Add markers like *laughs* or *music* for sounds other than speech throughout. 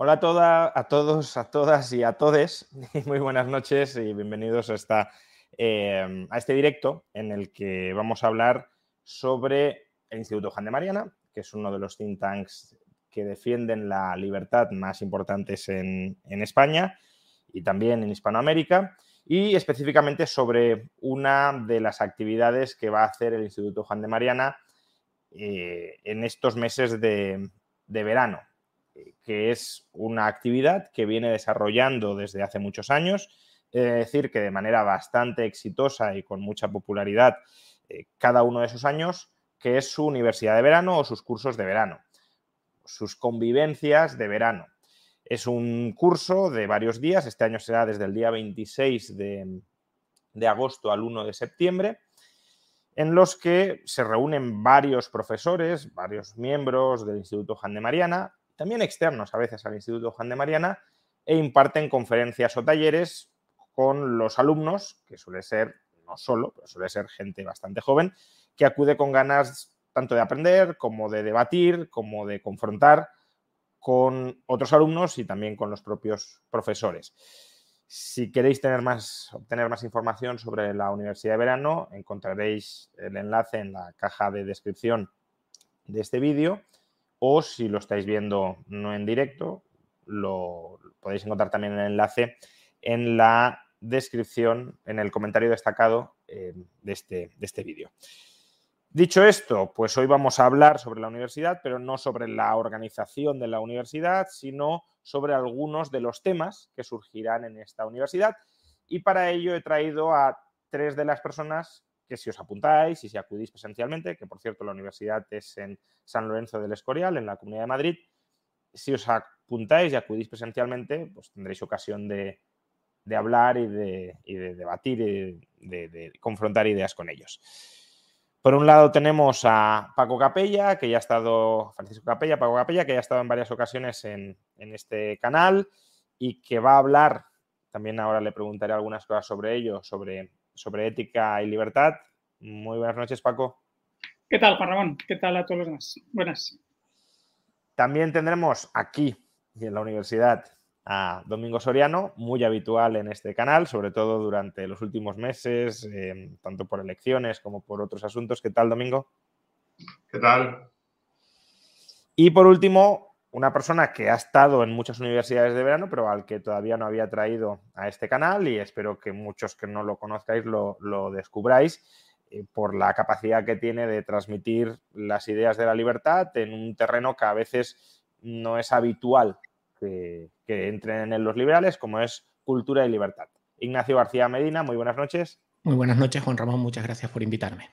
Hola a, toda, a todos, a todas y a todes. *laughs* Muy buenas noches y bienvenidos eh, a este directo en el que vamos a hablar sobre el Instituto Juan de Mariana, que es uno de los think tanks que defienden la libertad más importantes en, España y también en Hispanoamérica, y específicamente sobre una de las actividades que va a hacer el Instituto Juan de Mariana eh, en estos meses de, verano, que es una actividad que viene desarrollando desde hace muchos años, es decir, que de manera bastante exitosa y con mucha popularidad eh, cada uno de esos años que es su universidad de verano o sus cursos de verano, sus convivencias de verano. Es un curso de varios días, este año será desde el día 26 de, agosto al 1 de septiembre, en los que se reúnen varios profesores, varios miembros del Instituto Juan de Mariana, también externos a veces al Instituto Juan de Mariana, e imparten conferencias o talleres con los alumnos, que suele ser, no solo, pero suele ser gente bastante joven, que acude con ganas tanto de aprender como de debatir, como de confrontar con otros alumnos y también con los propios profesores. Si queréis tener más, obtener más información sobre la Universidad de Verano, encontraréis el enlace en la caja de descripción de este vídeo o si lo estáis viendo no en directo, lo podéis encontrar también el enlace en la descripción, en el comentario destacado eh, de este, de este vídeo. Dicho esto, pues hoy vamos a hablar sobre la universidad, pero no sobre la organización de la universidad, sino sobre algunos de los temas que surgirán en esta universidad. Y para ello he traído a tres de las personas que si os apuntáis y si acudís presencialmente, que por cierto la universidad es en San Lorenzo del Escorial, en la Comunidad de Madrid, si os apuntáis y acudís presencialmente, pues tendréis ocasión de, hablar y de, debatir y de confrontar ideas con ellos. Por un lado tenemos a Paco Capella, que ya ha estado, Francisco Capella, Paco Capella, que ya ha estado en varias ocasiones en, este canal y que va a hablar, también ahora le preguntaré algunas cosas sobre ello, sobre, sobre ética y libertad. Muy buenas noches, Paco. ¿Qué tal, Juan Ramón? ¿Qué tal a todos los demás? Buenas. También tendremos aquí y en la universidad a Domingo Soriano, muy habitual en este canal, sobre todo durante los últimos meses, eh, tanto por elecciones como por otros asuntos. ¿Qué tal, Domingo? ¿Qué tal? Y por último, una persona que ha estado en muchas universidades de verano, pero al que todavía no había traído a este canal y espero que muchos que no lo conozcáis lo, descubráis eh, por la capacidad que tiene de transmitir las ideas de la libertad en un terreno que a veces no es habitual que, entren en los liberales, como es cultura y libertad. Ignacio García Medina, muy buenas noches. Muy buenas noches, Juan Ramón, muchas gracias por invitarme.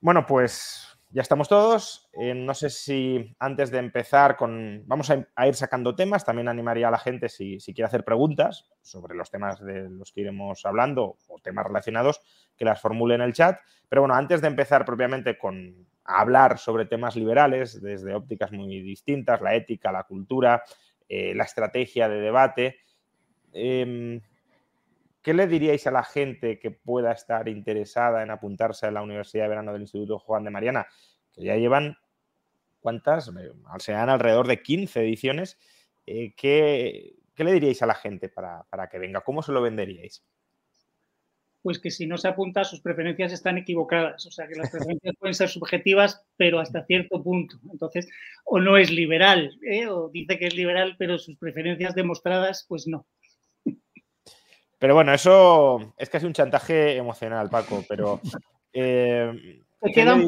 Bueno, pues ya estamos todos. Eh, no sé si antes de empezar con... Vamos a, ir sacando temas. También animaría a la gente, si, si, quiere hacer preguntas sobre los temas de los que iremos hablando o temas relacionados, que las formule en el chat. Pero bueno, antes de empezar propiamente con hablar sobre temas liberales desde ópticas muy distintas, la ética, la cultura, eh, la estrategia de debate. Em, ¿Qué le diríais a la gente que pueda estar interesada en apuntarse a la Universidad de Verano del Instituto Juan de Mariana? Que ya llevan, ¿cuántas? Serán alrededor de 15 ediciones. Eh, ¿qué, le diríais a la gente para, para que venga? ¿Cómo se lo venderíais? pues que si no se apunta, sus preferencias están equivocadas. O sea, que las preferencias *laughs* pueden ser subjetivas, pero hasta cierto punto. Entonces, o no es liberal, ¿eh? o dice que es liberal, pero sus preferencias demostradas, pues no. Pero bueno, eso es casi un chantaje emocional, Paco, pero... Eh, quedan,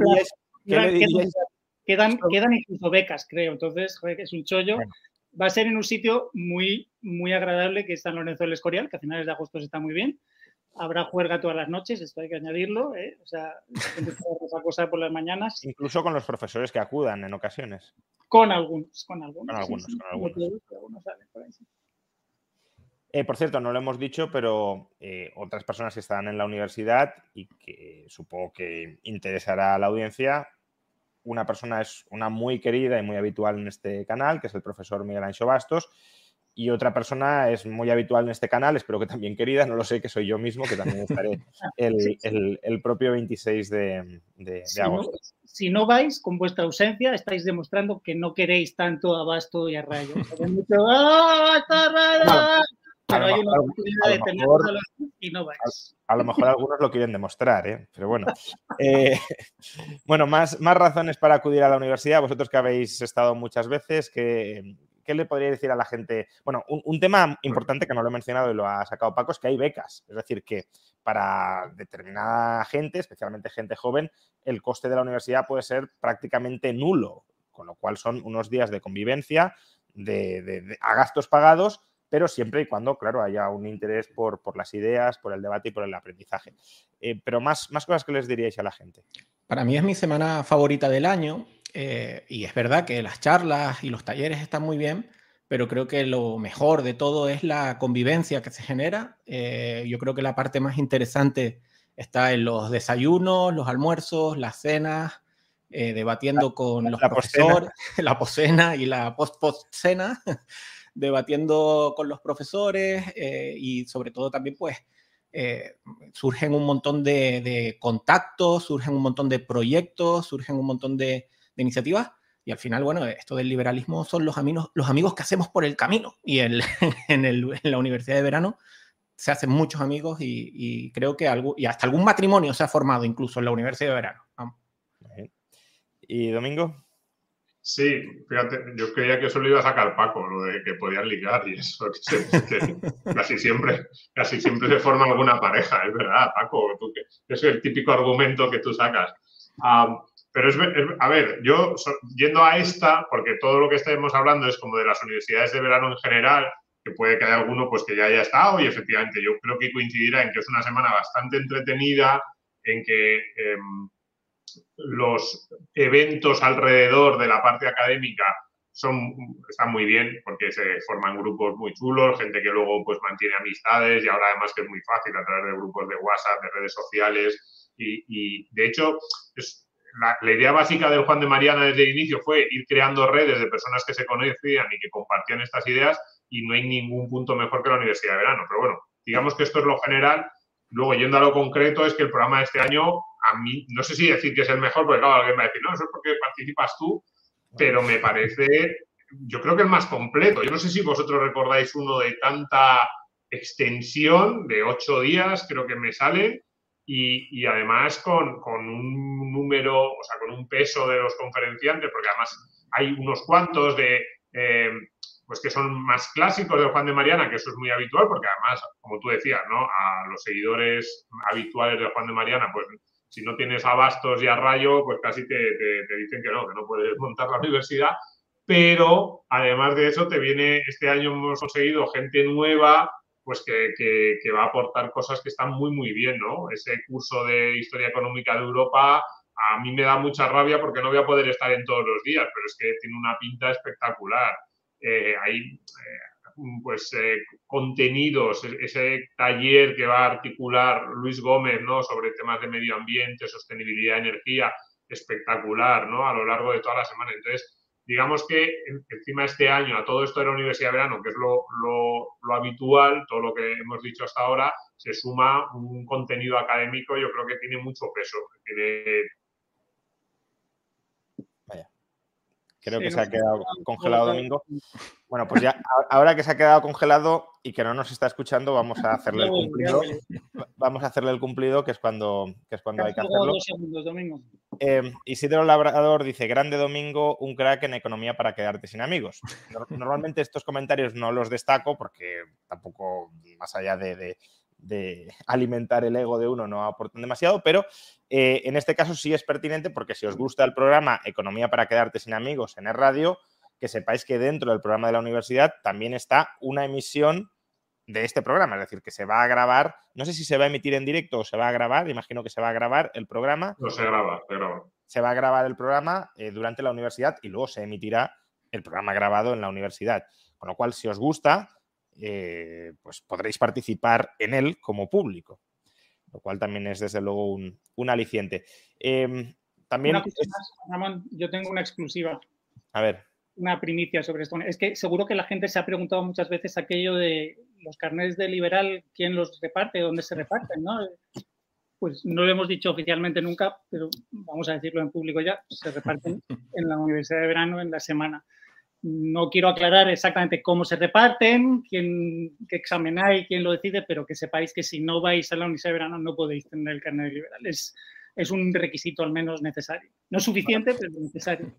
quedan, incluso becas, creo. Entonces, es un chollo. Va a ser en un sitio muy, muy agradable que es San Lorenzo del Escorial, que a finales de agosto está muy bien Habrá juerga todas las noches, esto hay que añadirlo. ¿eh? O sea, esa cosa por las mañanas. Incluso con los profesores que acudan en ocasiones. Con algunos, con algunos. Con algunos, con algunos. Eh, por cierto, no lo hemos dicho, pero eh, otras personas que están en la universidad y que supongo que interesará a la audiencia, una persona es una muy querida y muy habitual en este canal, que es el profesor Miguel Ancho Bastos, y otra persona es muy habitual en este canal, espero que también querida, no lo sé, que soy yo mismo, que también estaré *laughs* el, propio 26 de, agosto. si no vais, con vuestra ausencia, estáis demostrando que no queréis tanto a Basto y a Rayo. *laughs* ¡Ah, Pero hay una oportunidad de tenerlo y no vais. A, lo mejor algunos lo quieren demostrar, ¿eh? pero bueno. *laughs* Eh, *laughs* bueno, más, más razones para acudir a la universidad. Vosotros que habéis estado muchas veces, que ¿qué le podría decir a la gente? Bueno, un, tema importante que no lo he mencionado y lo ha sacado Paco es que hay becas. Es decir, que para determinada gente, especialmente gente joven, el coste de la universidad puede ser prácticamente nulo, con lo cual son unos días de convivencia, de, a gastos pagados, pero siempre y cuando, claro, haya un interés por, las ideas, por el debate y por el aprendizaje. Eh, pero más, más cosas que les diríais a la gente. Para mí es mi semana favorita del año eh, y es verdad que las charlas y los talleres están muy bien, pero creo que lo mejor de todo es la convivencia que se genera. Eh, yo creo que la parte más interesante está en los desayunos, los almuerzos, las cenas, eh, debatiendo con los profesores, *laughs* la poscena y la post-post-cena, debatiendo con los profesores y sobre todo también pues surgen un montón de, contactos, surgen un montón de proyectos, surgen un montón de, de iniciativas. Y al final, bueno, esto del liberalismo son los amigos, los amigos que hacemos por el camino. Y *laughs* en, en, la universidad de verano se hacen muchos amigos y, creo que algo, y hasta algún matrimonio se ha formado incluso en la universidad de verano. ¿Y Domingo? Sí, fíjate, yo creía que eso lo iba a sacar Paco, lo de que podían ligar y eso, que, casi, siempre, casi siempre se forma alguna pareja, es verdad, Paco, tú, que, es el típico argumento que tú sacas. Pero es, a ver, yo yendo a esta, porque todo lo que estamos hablando es como de las universidades de verano en general, que puede que haya alguno pues que ya haya estado y efectivamente yo creo que coincidirá en que es una semana bastante entretenida, en que los eventos alrededor de la parte académica son, están muy bien porque se forman grupos muy chulos, gente que luego pues mantiene amistades y ahora además que es muy fácil a través de grupos de WhatsApp, de redes sociales y, y de hecho es, la, idea básica del Juan de Mariana desde el inicio fue ir creando redes de personas que se conocían y que compartían estas ideas y no hay ningún punto mejor que la Universidad de Verano. Pero bueno, digamos que esto es lo general. Luego, yendo a lo concreto, es que el programa de este año, a mí, no sé si decir que es el mejor, porque claro, alguien va a decir, no, eso es porque participas tú, pero me parece, yo creo que el más completo. Yo no sé si vosotros recordáis uno de tanta extensión, de ocho días, creo que me sale, y, además con, un número, o sea, con un peso de los conferenciantes, porque además hay unos cuantos de, eh, pues que son más clásicos de Juan de Mariana, que eso es muy habitual, porque además, como tú decías, ¿no? A los seguidores habituales de Juan de Mariana, pues si no tienes a Bastos y a Rayo, pues casi te, te dicen que no, que no puedes montar la universidad. Pero además de eso, te viene, este año hemos conseguido gente nueva, pues que, va a aportar cosas que están muy, muy bien, ¿no? Ese curso de Historia Económica de Europa a mí me da mucha rabia porque no voy a poder estar en todos los días, pero es que tiene una pinta espectacular. Eh, hay eh, pues eh, contenidos, e-, ese taller que va a articular Luis Gómez, ¿no? Sobre temas de medio ambiente, sostenibilidad, energía, espectacular, ¿no? A lo largo de toda la semana. Entonces, digamos que encima este año a todo esto de la Universidad de Verano, que es lo, habitual, todo lo que hemos dicho hasta ahora, se suma un contenido académico, yo creo que tiene mucho peso. Creo que se ha quedado congelado Domingo. Bueno, pues ya, ahora que se ha quedado congelado y que no nos está escuchando, vamos a hacerle el cumplido. Vamos a hacerle el cumplido, que es cuando, que es cuando hay que hacerlo. Eh, Isidro Labrador dice: Grande domingo, un crack en economía para quedarte sin amigos. Normalmente estos comentarios no los destaco porque tampoco, más allá de, alimentar el ego de uno, no aportan demasiado, pero eh, en este caso sí es pertinente porque si os gusta el programa Economía para quedarte sin amigos en el radio, que sepáis que dentro del programa de la universidad también está una emisión de este programa, es decir, que se va a grabar, no sé si se va a emitir en directo o se va a grabar, imagino que se va a grabar el programa. No se graba, se graba. Se va a grabar el programa eh, durante la universidad y luego se emitirá el programa grabado en la universidad. Con lo cual, si os gusta, eh, pues podréis participar en él como público, lo cual también es desde luego un, aliciente. Em, también... Ramón, yo tengo una exclusiva. A ver una primicia sobre esto. Es que seguro que la gente se ha preguntado muchas veces aquello de los carnets de liberal, quién los reparte, dónde se reparten, ¿no? Pues no lo hemos dicho oficialmente nunca, pero vamos a decirlo en público ya, se reparten en la Universidad de Verano en la semana. No quiero aclarar exactamente cómo se reparten, quién, qué examen hay, quién lo decide, pero que sepáis que si no vais a la Universidad de Verano no podéis tener el carnet de liberal. Es, es un requisito al menos necesario. No suficiente, pero necesario.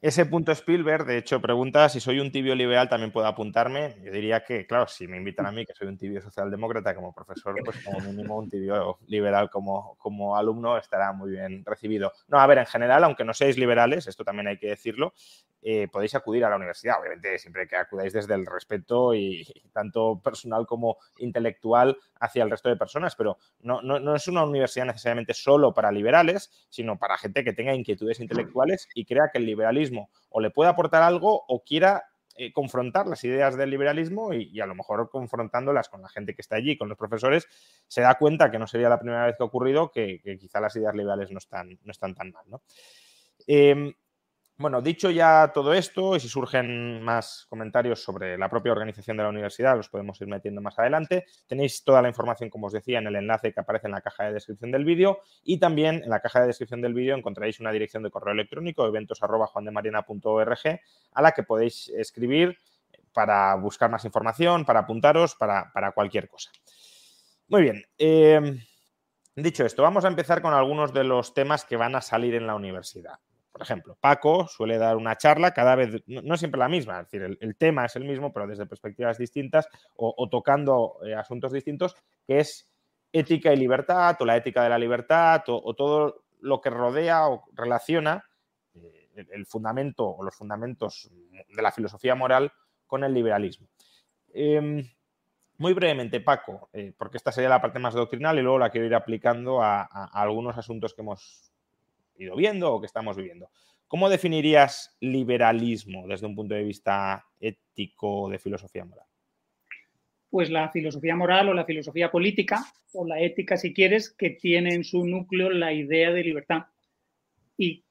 Ese punto Spielberg, de hecho, pregunta si soy un tibio liberal, también puedo apuntarme. Yo diría que, claro, si me invitan a mí, que soy un tibio socialdemócrata como profesor, pues como mínimo un tibio liberal como, como alumno estará muy bien recibido. No, a ver, en general, aunque no seáis liberales, esto también hay que decirlo, eh, podéis acudir a la universidad. Obviamente, siempre que acudáis desde el respeto y, tanto personal como intelectual hacia el resto de personas, pero no, no, no, es una universidad necesariamente solo para liberales, sino para gente que tenga inquietudes intelectuales y crea que el liberalismo o le puede aportar algo o quiera eh, confrontar las ideas del liberalismo y, a lo mejor confrontándolas con la gente que está allí, con los profesores, se da cuenta que no sería la primera vez que ha ocurrido, que, quizá las ideas liberales no están, no están tan mal. ¿no? Em, bueno, dicho ya todo esto, y si surgen más comentarios sobre la propia organización de la universidad, los podemos ir metiendo más adelante. Tenéis toda la información, como os decía, en el enlace que aparece en la caja de descripción del vídeo y también en la caja de descripción del vídeo encontraréis una dirección de correo electrónico, eventos.juandemariana.org, a la que podéis escribir para buscar más información, para apuntaros, para, cualquier cosa. Muy bien. Em, dicho esto, vamos a empezar con algunos de los temas que van a salir en la universidad. Por ejemplo, Paco suele dar una charla cada vez, no, siempre la misma, es decir, el, tema es el mismo, pero desde perspectivas distintas o, tocando eh, asuntos distintos, que es ética y libertad, o la ética de la libertad, o, todo lo que rodea o relaciona eh, el, fundamento o los fundamentos de la filosofía moral con el liberalismo. Em, muy brevemente, Paco, eh, porque esta sería la parte más doctrinal y luego la quiero ir aplicando a algunos asuntos que hemos ido viendo o que estamos viviendo. ¿Cómo definirías liberalismo desde un punto de vista ético de filosofía moral? Pues la filosofía moral o la filosofía política, o la ética si quieres, que tiene en su núcleo la idea de libertad. Y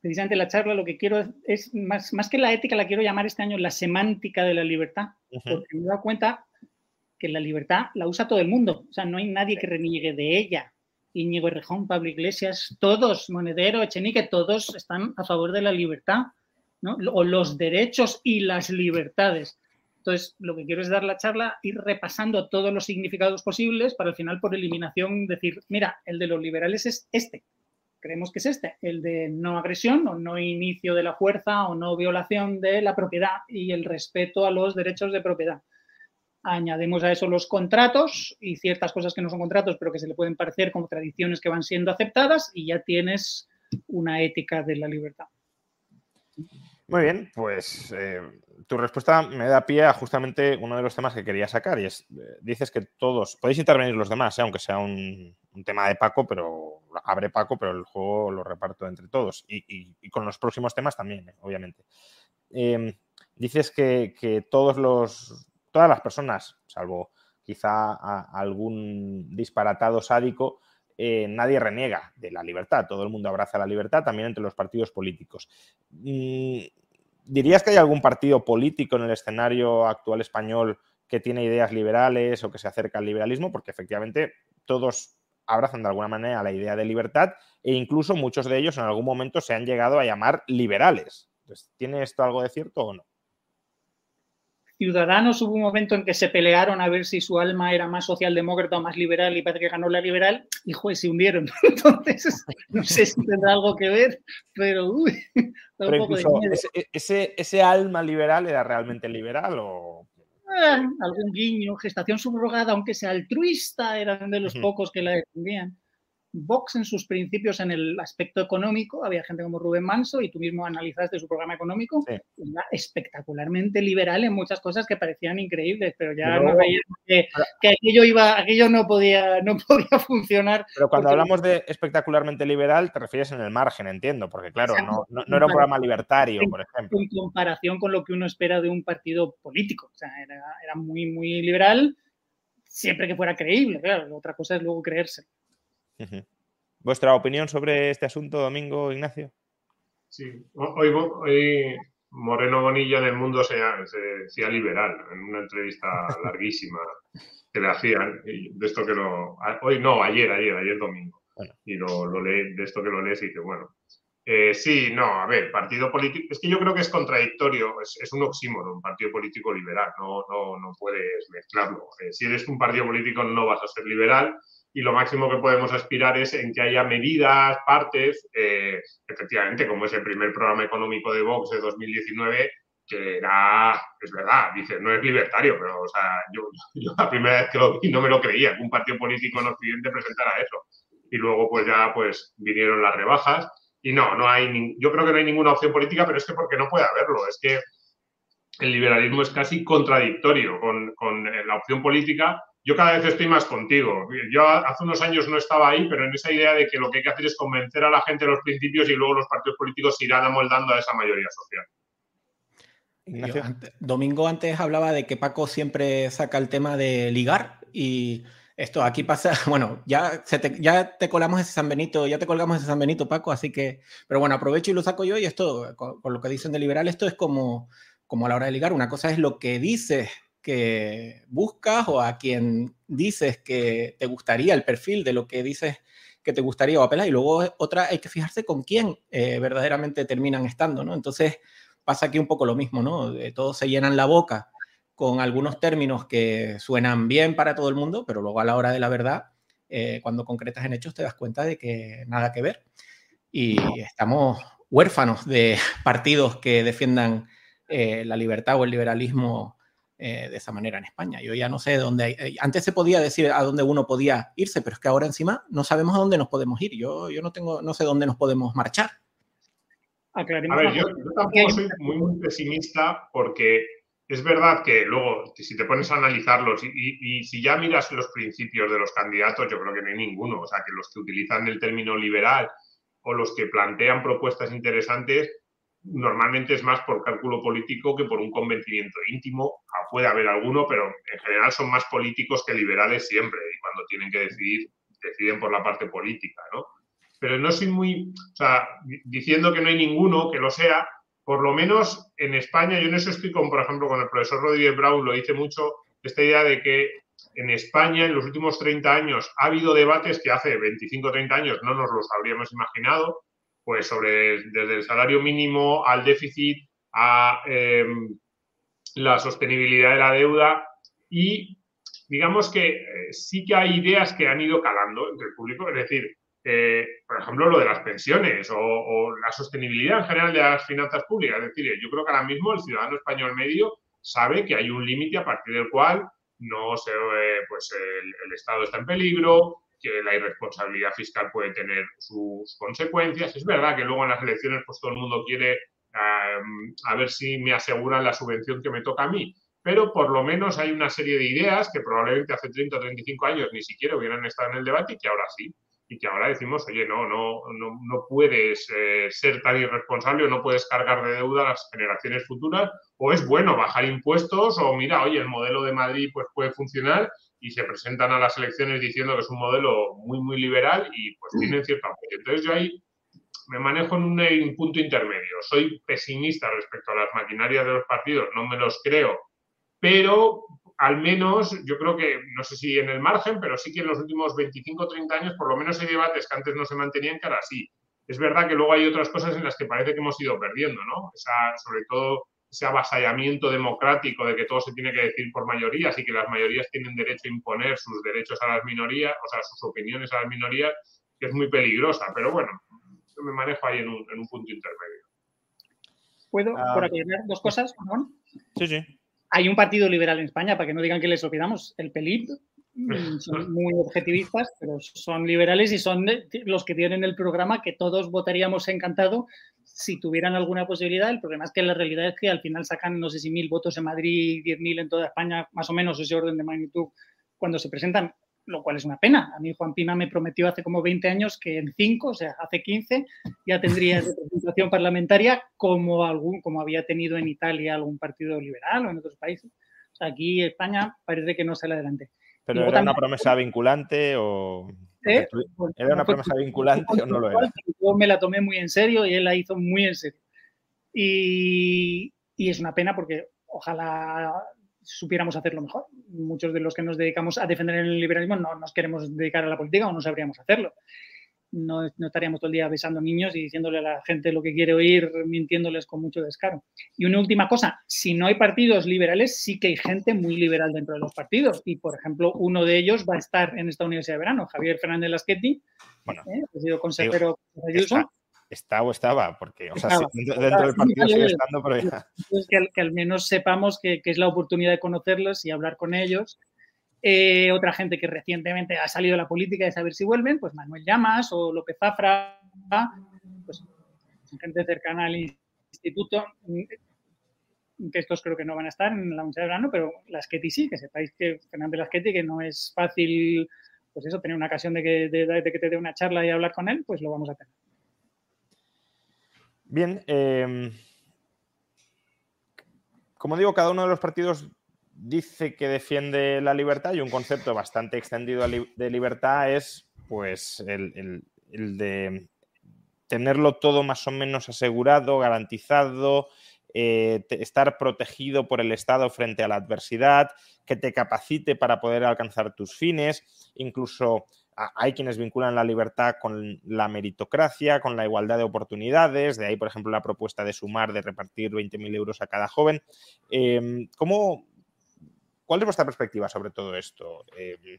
precisamente la charla lo que quiero es, más, más que la ética, la quiero llamar este año la semántica de la libertad, porque me he dado cuenta que la libertad la usa todo el mundo, o sea, no hay nadie que reniegue de ella. Íñigo Errejón, Pablo Iglesias, todos, Monedero, Echenique, todos están a favor de la libertad, o los derechos y las libertades. Entonces, lo que quiero es dar la charla, ir repasando todos los significados posibles para al final, por eliminación, decir, mira, el de los liberales es este, creemos que es este, el de no agresión o no inicio de la fuerza o no violación de la propiedad y el respeto a los derechos de propiedad añadimos a eso los contratos y ciertas cosas que no son contratos, pero que se le pueden parecer como tradiciones que van siendo aceptadas y ya tienes una ética de la libertad. Muy bien, pues eh, tu respuesta me da pie a justamente uno de los temas que quería sacar y es, eh, dices que todos, podéis intervenir los demás, eh, aunque sea un, tema de Paco, pero abre Paco, pero el juego lo reparto entre todos y, con los próximos temas también, obviamente. Em, dices que, que todos los todas las personas, salvo quizá algún disparatado sádico, eh, nadie reniega de la libertad, todo el mundo abraza la libertad, también entre los partidos políticos. Mm, ¿Dirías que hay algún partido político en el escenario actual español que tiene ideas liberales o que se acerca al liberalismo? Porque efectivamente todos abrazan de alguna manera la idea de libertad e incluso muchos de ellos en algún momento se han llegado a llamar liberales. ¿Tiene esto algo de cierto o no? Ciudadanos hubo un momento en que se pelearon a ver si su alma era más socialdemócrata o más liberal y parece que ganó la liberal y juez se hundieron. *laughs* Entonces, no sé si tendrá algo que ver, pero, uy, ese, ese, alma liberal era realmente liberal o...? Ah, algún guiño, gestación subrogada, aunque sea altruista, eran de los pocos que la defendían. Vox en sus principios en el aspecto económico, había gente como Rubén Manso y tú mismo analizaste su programa económico, era espectacularmente liberal en muchas cosas que parecían increíbles, pero ya no veía que, aquello iba, aquello no podía, no *laughs* podía funcionar. Pero cuando hablamos de espectacularmente liberal, te refieres en el margen, entiendo, porque claro, no, no, era un programa libertario, por ejemplo. En comparación con lo que uno espera de un partido político, o sea, era, era muy, muy liberal siempre que fuera creíble, claro. Otra cosa es luego creerse. ¿Vuestra opinión sobre este asunto, Domingo Ignacio? Sí, hoy, hoy Moreno Bonilla en el mundo se, decía liberal en una entrevista *laughs* larguísima que le hacían, de esto que lo... Hoy no, ayer, ayer, ayer domingo. Y lo, lo lee, de esto que lo lees y que bueno, eh, sí, no, a ver, partido político, es que yo creo que es contradictorio, es, un oxímoron, un partido político liberal, no, no, no puedes mezclarlo. Eh, si eres un partido político no vas a ser liberal y lo máximo que podemos aspirar es en que haya medidas, partes, eh, efectivamente, como es el primer programa económico de Vox de 2019, que era, es verdad, dice, no es libertario, pero o sea, *laughs* yo, la primera vez que lo vi no me lo creía, que un partido político en Occidente presentara eso. Y luego pues ya pues vinieron las rebajas y no, no hay, yo creo que no hay ninguna opción política, pero es que porque no puede haberlo. Es que el liberalismo es casi contradictorio con, con eh, la opción política. Yo cada vez estoy más contigo. Yo hace unos años no estaba ahí, pero en esa idea de que lo que hay que hacer es convencer a la gente de los principios y luego los partidos políticos irán amoldando a esa mayoría social. Domingo antes hablaba de que Paco siempre saca el tema de ligar y esto aquí pasa, *laughs* bueno, ya, te, ya te colamos ese San Benito, ya te colgamos ese San Benito, Paco, así que, pero bueno, aprovecho y lo saco yo y esto, con, lo que dicen de liberal, esto es como, como a la hora de ligar, una cosa es lo que dices que buscas o a quien dices que te gustaría, el perfil de lo que dices que te gustaría o apelar, y luego otra hay que fijarse con quién eh, verdaderamente terminan estando, ¿no? Entonces pasa aquí un poco lo mismo, ¿no? todos se llenan la boca con algunos términos que suenan bien para todo el mundo, pero luego a la hora de la verdad, eh, cuando concretas en hechos, te das cuenta de que nada que ver. Y estamos huérfanos de *laughs* partidos que defiendan eh, la libertad o el liberalismo eh, de esa manera en España. Yo ya no sé dónde... antes se podía decir a dónde uno podía irse, pero es que ahora encima no sabemos a dónde nos podemos ir. Yo, yo no, tengo, no sé dónde nos podemos marchar. A ver, yo, yo tampoco soy muy, muy pesimista porque es verdad que luego, si te pones a analizarlos y, si ya miras los principios de los candidatos, yo creo que no hay ninguno. O sea, que los que utilizan el término liberal o los que plantean propuestas interesantes, normalmente es más por cálculo político que por un convencimiento íntimo. Ah, puede haber alguno, pero en general son más políticos que liberales siempre. Y cuando tienen que decidir, deciden por la parte política, ¿no? Pero no soy muy, o sea, diciendo que no hay ninguno que lo sea, por lo menos en España, yo no eso estoy con, por ejemplo, con el profesor Rodríguez Brown, lo dice mucho, esta idea de que en España en los últimos 30 años ha habido debates que hace 25 o 30 años no nos los habríamos imaginado, pues sobre desde el salario mínimo al déficit, a em, la sostenibilidad de la deuda y digamos que eh, sí que hay ideas que han ido calando entre el público, es decir, eh, por ejemplo, lo de las pensiones o, la sostenibilidad en general de las finanzas públicas. Es decir, yo creo que ahora mismo el ciudadano español medio sabe que hay un límite a partir del cual no se, eh, pues el, Estado está en peligro, que la irresponsabilidad fiscal puede tener sus consecuencias. Es verdad que luego en las elecciones pues todo el mundo quiere a ver si me aseguran la subvención que me toca a mí. Pero por lo menos hay una serie de ideas que probablemente hace 30 o 35 años ni siquiera hubieran estado en el debate y que ahora sí y que ahora decimos, oye, no, no, no, no puedes eh, ser tan irresponsable o no puedes cargar de deuda a las generaciones futuras, o es bueno bajar impuestos, o mira, oye, el modelo de Madrid pues puede funcionar y se presentan a las elecciones diciendo que es un modelo muy, muy liberal y pues tienen cierto apoyo. Entonces yo ahí me manejo en un punto intermedio. Soy pesimista respecto a las maquinarias de los partidos, no me los creo, pero al menos, yo creo que, no sé si en el margen, pero sí que en los últimos 25 o 30 años, por lo menos hay debates que antes no se mantenían, que ahora sí. Es verdad que luego hay otras cosas en las que parece que hemos ido perdiendo, ¿no? sobre todo ese avasallamiento democrático de que todo se tiene que decir por mayorías y que las mayorías tienen derecho a imponer sus derechos a las minorías, o sea, sus opiniones a las minorías, que es muy peligrosa. Pero bueno, yo me manejo ahí en un, punto intermedio. ¿Puedo ah. por aclarar dos cosas, Sí, sí hay un partido liberal en España, para que no digan que les olvidamos, el PELIP, mm, son *laughs* muy objetivistas, pero son liberales y son los que tienen el programa que todos votaríamos encantado si tuvieran alguna posibilidad. El problema es que la realidad es que al final sacan, no sé si mil votos en Madrid, diez mil en toda España, más o menos ese orden de magnitud cuando se presentan, lo cual es una pena. A mí Juan Pina me prometió hace como 20 años que en 5, o sea, hace 15, ya tendría *laughs* representación parlamentaria como, algún, como había tenido en Italia algún partido liberal o en otros países. O sea, aquí España parece que no sale adelante. ¿Pero era una promesa vinculante o...? ¿Era una promesa vinculante o no lo era? Yo me la tomé muy en serio y él la hizo muy en serio. Y, y es una pena porque ojalá supiéramos hacerlo mejor. Muchos de los que nos dedicamos a defender el liberalismo no nos queremos dedicar a la política o no sabríamos hacerlo. No, estaríamos todo el día besando niños y diciéndole a la gente lo que quiere oír, mintiéndoles con mucho descaro. Y una última cosa, si no hay partidos liberales, sí que hay gente muy liberal dentro de los partidos. Y, por ejemplo, uno de ellos va a estar en esta universidad de verano, Javier Fernández Lasqueti, bueno, ¿eh? ha sido consejero de Ayuso está o estaba, porque o sea, dentro, del partido sigue estando, pero ya. que, al, menos sepamos que, es la oportunidad de conocerlos y hablar con ellos. Eh, otra gente que recientemente ha salido de la política de saber si vuelven, pues Manuel Llamas o López Zafra, pues gente cercana al instituto, mm, que estos creo que no van a estar en la Universidad de Verano, pero las Ketty sí, que sepáis que Fernández Lasqueti, que no es fácil, pues eso, tener una ocasión de que, de que te dé una charla y hablar con él, pues lo vamos a tener. Bien, em, como digo, cada uno de los partidos dice que defiende la libertad y un concepto bastante extendido de libertad es pues el, de tenerlo todo más o menos asegurado, garantizado, eh, estar protegido por el Estado frente a la adversidad, que te capacite para poder alcanzar tus fines, incluso hay quienes vinculan la libertad con la meritocracia, con la igualdad de oportunidades, de ahí, por ejemplo, la propuesta de sumar, de repartir 20.000 euros a cada joven. Em, ¿cómo, ¿Cuál es vuestra perspectiva sobre todo esto? Em,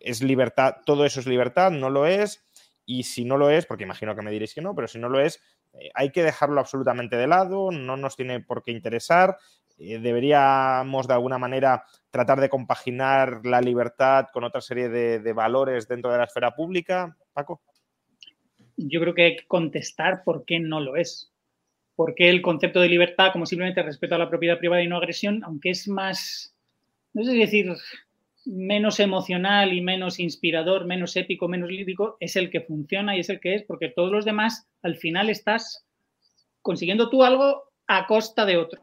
¿Es libertad? ¿Todo eso es libertad? ¿No lo es? Y si no lo es, porque imagino que me diréis que no, pero si no lo es, eh, hay que dejarlo absolutamente de lado, no nos tiene por qué interesar. Eh, deberíamos de alguna manera tratar de compaginar la libertad con otra serie de, valores dentro de la esfera pública, Paco. Yo creo que hay que contestar por qué no lo es. ¿Por qué el concepto de libertad, como simplemente respeto a la propiedad privada y no agresión, aunque es más, no sé decir, menos emocional y menos inspirador, menos épico, menos lírico, es el que funciona y es el que es, porque todos los demás, al final estás consiguiendo tú algo a costa de otro.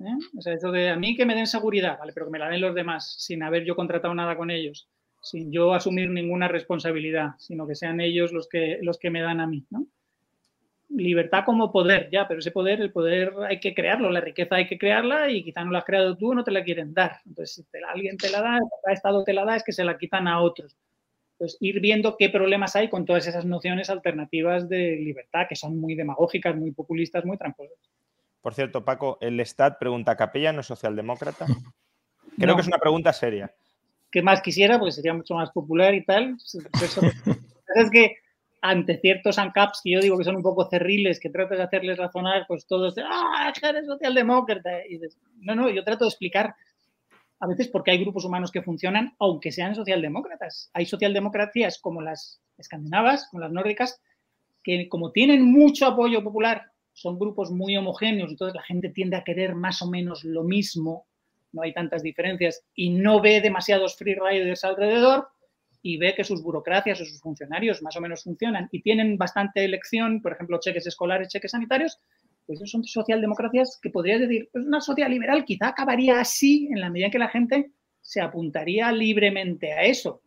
¿eh? O sea, eso de a mí que me den seguridad, vale, pero que me la den los demás, sin haber yo contratado nada con ellos, sin yo asumir ninguna responsabilidad, sino que sean ellos los que, los que me dan a mí. Libertad como poder, ya, pero ese poder, el poder hay que crearlo, la riqueza hay que crearla y quizá no la has creado tú o no te la quieren dar. Entonces, si alguien te la da, el Estado te la da, es que se la quitan a otros. Entonces, ir viendo qué problemas hay con todas esas nociones alternativas de libertad, que son muy demagógicas, muy populistas, muy tramposas. Por cierto, Paco, el Stat pregunta, ¿Capella no es socialdemócrata? *laughs* Creo que es una pregunta seria. ¿Qué más quisiera? Porque sería mucho más popular y tal. *laughs* es que ante ciertos ANCAPs que yo digo que son un poco cerriles, que trato de hacerles razonar, pues todos, ¡ah, eres socialdemócrata! Y no, no, yo trato de explicar a veces porque hay grupos humanos que funcionan, aunque sean socialdemócratas. Hay socialdemocracias como las escandinavas, como las nórdicas, que como tienen mucho apoyo popular son grupos muy homogéneos, entonces la gente tiende a querer más o menos lo mismo, no hay tantas diferencias, y no ve demasiados free riders alrededor y ve que sus burocracias o sus funcionarios más o menos funcionan y tienen bastante elección, por ejemplo, cheques escolares, cheques sanitarios, pues son socialdemocracias que podrías decir, pues una social liberal quizá acabaría así en la medida en que la gente se apuntaría libremente a eso.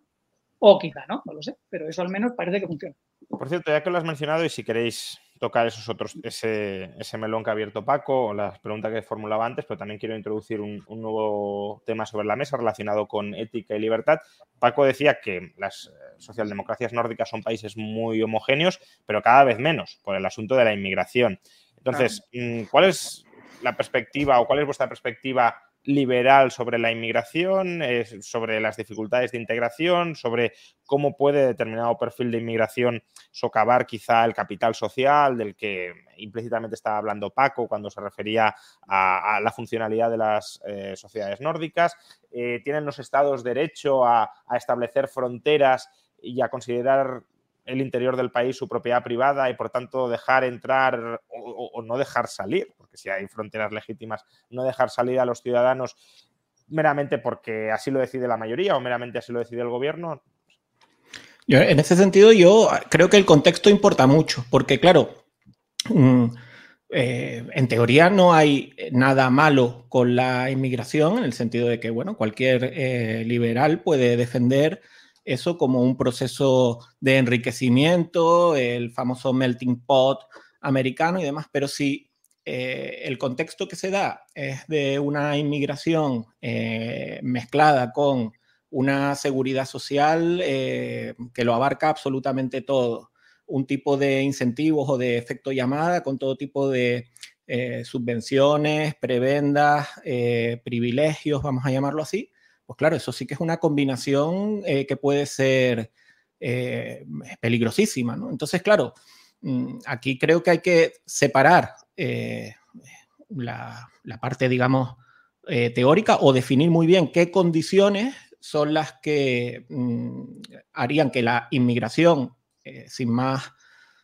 O quizá no, no lo sé, pero eso al menos parece que funciona. Por cierto, ya que lo has mencionado y si queréis tocar esos otros, ese, ese melón que ha abierto Paco o las preguntas que formulaba antes, pero también quiero introducir un, nuevo tema sobre la mesa relacionado con ética y libertad. Paco decía que las eh, socialdemocracias nórdicas son países muy homogéneos, pero cada vez menos por el asunto de la inmigración. Entonces, mm, ¿cuál es la perspectiva o cuál es vuestra perspectiva liberal sobre la inmigración, sobre las dificultades de integración, sobre cómo puede determinado perfil de inmigración socavar quizá el capital social del que implícitamente estaba hablando Paco cuando se refería a, la funcionalidad de las eh, sociedades nórdicas. Eh, tienen los estados derecho a, a establecer fronteras y a considerar el interior del país su propiedad privada y por tanto dejar entrar o, no dejar salir, si hay fronteras legítimas, no dejar salir a los ciudadanos meramente porque así lo decide la mayoría o meramente así lo decide el gobierno. en ese sentido, yo creo que el contexto importa mucho, porque claro, mm, eh, en teoría no hay nada malo con la inmigración, en el sentido de que, bueno, cualquier eh, liberal puede defender eso como un proceso de enriquecimiento, el famoso melting pot americano y demás, pero si eh, el contexto que se da es de una inmigración eh, mezclada con una seguridad social eh, que lo abarca absolutamente todo, un tipo de incentivos o de efecto llamada con todo tipo de subvenciones, prebendas, privilegios, vamos a llamarlo así, pues claro, eso sí que es una combinación que puede ser peligrosísima, ¿no? Entonces, claro, mm, aquí creo que hay que separar eh, la, parte, digamos, teórica o definir muy bien qué condiciones son las que mm, harían que la inmigración, sin más,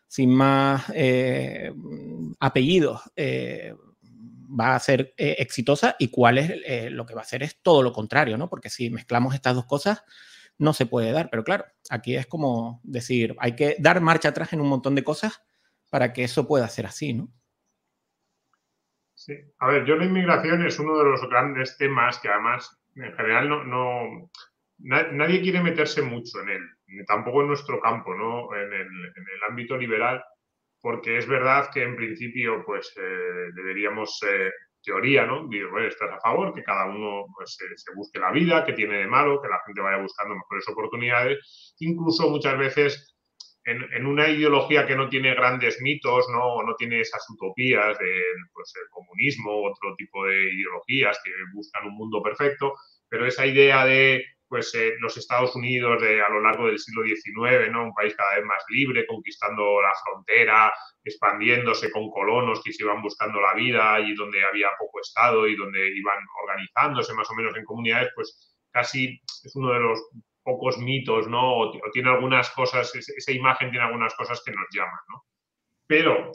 sin más apellidos, va a ser eh, exitosa y cuál es eh, lo que va a hacer es todo lo contrario, ¿no? Porque si mezclamos estas dos cosas, no se puede dar. Pero claro, aquí es como decir, hay que dar marcha atrás en un montón de cosas para que eso pueda ser así, ¿no? A ver, yo la inmigración es uno de los grandes temas que además en general no, no nadie quiere meterse mucho en él, tampoco en nuestro campo, ¿no? En el, en el ámbito liberal porque es verdad que en principio pues eh, deberíamos, eh, teoría, ¿no? Digo, bueno, estás a favor, que cada uno pues, se busque la vida, que tiene de malo, que la gente vaya buscando mejores oportunidades, incluso muchas veces en, una ideología que no tiene grandes mitos, no, no tiene esas utopías del pues, el comunismo, otro tipo de ideologías que buscan un mundo perfecto, pero esa idea de pues eh, los Estados Unidos de, a lo largo del siglo XIX, ¿no? un país cada vez más libre, conquistando la frontera, expandiéndose con colonos que se iban buscando la vida y donde había poco Estado y donde iban organizándose más o menos en comunidades, pues casi es uno de los pocos mitos, ¿no? O, tiene algunas cosas, esa imagen tiene algunas cosas que nos llaman, ¿no? Pero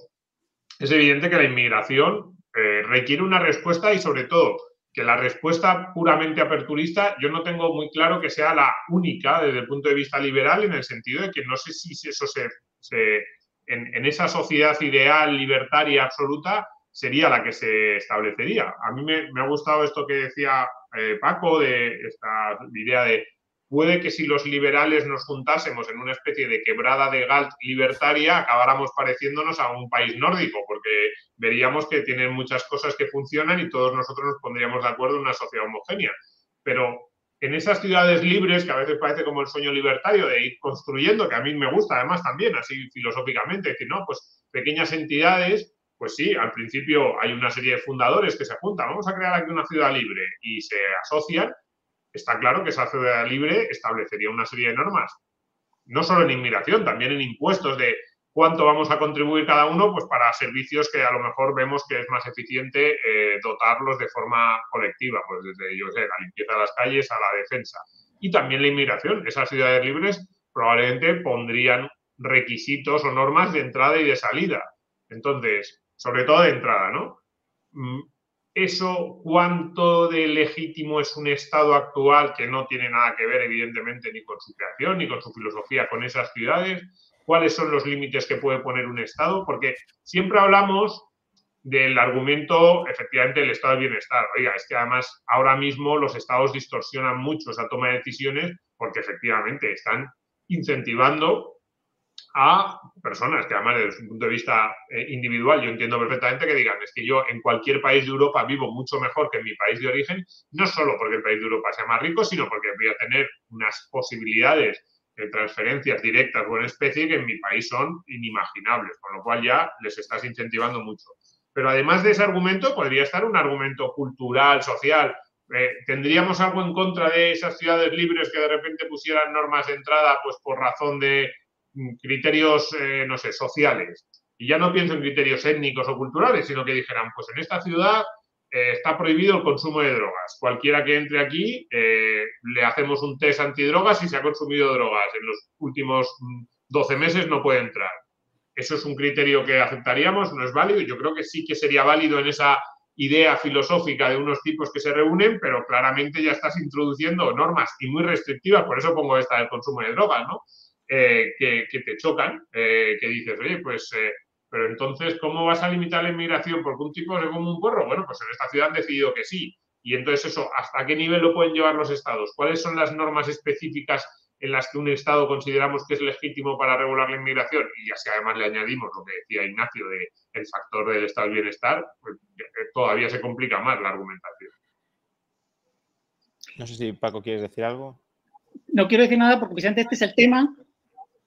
es evidente que la inmigración eh, requiere una respuesta y sobre todo que la respuesta puramente aperturista yo no tengo muy claro que sea la única desde el punto de vista liberal en el sentido de que no sé si eso se, en, esa sociedad ideal libertaria absoluta sería la que se establecería. A mí me, ha gustado esto que decía eh, Paco de esta idea de puede que si los liberales nos juntásemos en una especie de quebrada de Galt libertaria, acabáramos pareciéndonos a un país nórdico, porque veríamos que tienen muchas cosas que funcionan y todos nosotros nos pondríamos de acuerdo en una sociedad homogénea. Pero en esas ciudades libres, que a veces parece como el sueño libertario de ir construyendo, que a mí me gusta además también, así filosóficamente, decir, no, pues pequeñas entidades, pues sí, al principio hay una serie de fundadores que se juntan, vamos a crear aquí una ciudad libre y se asocian está claro que esa ciudad libre establecería una serie de normas, no solo en inmigración, también en impuestos de cuánto vamos a contribuir cada uno pues para servicios que a lo mejor vemos que es más eficiente eh, dotarlos de forma colectiva, pues desde yo sé, la limpieza de las calles a la defensa. Y también la inmigración. Esas ciudades libres probablemente pondrían requisitos o normas de entrada y de salida. Entonces, sobre todo de entrada, ¿no? Eso cuánto de legítimo es un Estado actual que no tiene nada que ver, evidentemente, ni con su creación, ni con su filosofía, con esas ciudades, cuáles son los límites que puede poner un Estado, porque siempre hablamos del argumento, efectivamente, del estado de bienestar. Oiga, es que además ahora mismo los estados distorsionan mucho esa toma de decisiones porque efectivamente están incentivando a personas que además desde un punto de vista eh, individual yo entiendo perfectamente que digan es que yo en cualquier país de Europa vivo mucho mejor que en mi país de origen, no solo porque el país de Europa sea más rico, sino porque voy a tener unas posibilidades de transferencias directas o en especie que en mi país son inimaginables, con lo cual ya les estás incentivando mucho. Pero además de ese argumento podría estar un argumento cultural, social. eh, ¿tendríamos algo en contra de esas ciudades libres que de repente pusieran normas de entrada pues por razón de criterios, eh, no sé, sociales? Y ya no pienso en criterios étnicos o culturales, sino que dijeran, pues en esta ciudad eh, está prohibido el consumo de drogas. Cualquiera que entre aquí le hacemos un test antidrogas y se ha consumido drogas. En los últimos 12 mm, meses no puede entrar. Eso es un criterio que aceptaríamos, no es válido. Yo creo que sí que sería válido en esa idea filosófica de unos tipos que se reúnen, pero claramente ya estás introduciendo normas y muy restrictivas, por eso pongo esta del consumo de drogas, ¿no? Eh, que, te chocan, eh, que dices, oye, pues, eh, pero entonces, ¿cómo vas a limitar la inmigración? Porque un tipo se come un porro. Bueno, pues en esta ciudad han decidido que sí. Y entonces eso, ¿hasta qué nivel lo pueden llevar los estados? ¿Cuáles son las normas específicas en las que un Estado consideramos que es legítimo para regular la inmigración, y así además le añadimos lo que decía Ignacio de el factor del estado del bienestar, pues eh, todavía se complica más la argumentación. No sé si Paco quieres decir algo. No quiero decir nada porque precisamente este es el tema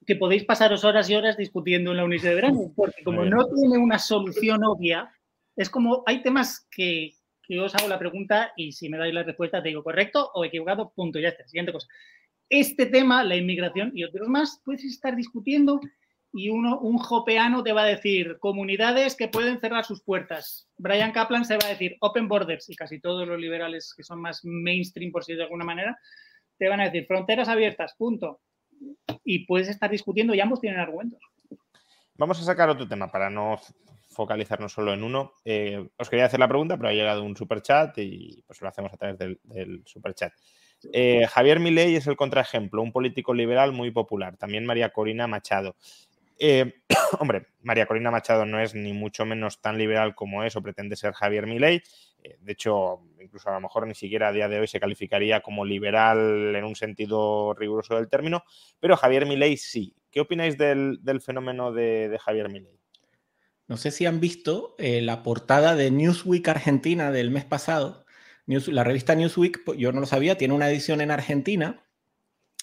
que podéis pasaros horas y horas discutiendo en la Universidad de Verano, porque como no tiene una solución obvia, es como hay temas que, que os hago la pregunta y si me dais la respuesta te digo correcto o equivocado, punto, ya está. Siguiente cosa este tema, la inmigración y otros más, puedes estar discutiendo y uno, un jopeano te va a decir comunidades que pueden cerrar sus puertas. Brian Kaplan se va a decir open borders y casi todos los liberales que son más mainstream, por si de alguna manera, te van a decir fronteras abiertas, punto. Y puedes estar discutiendo y ambos tienen argumentos. Vamos a sacar otro tema para no focalizarnos solo en uno. Eh, os quería hacer la pregunta, pero ha llegado un super chat y pues lo hacemos a través del, del super chat. Eh, Javier Milei es el contraejemplo, un político liberal muy popular. También María Corina Machado. Eh, *coughs* hombre, María Corina Machado no es ni mucho menos tan liberal como es o pretende ser Javier Milei. Eh, de hecho, incluso a lo mejor ni siquiera a día de hoy se calificaría como liberal en un sentido riguroso del término, pero Javier Milei sí. ¿Qué opináis del, fenómeno de, Javier Milei? No sé si han visto la portada de Newsweek Argentina del mes pasado, la revista Newsweek, pues, yo no lo sabía, tiene una edición en Argentina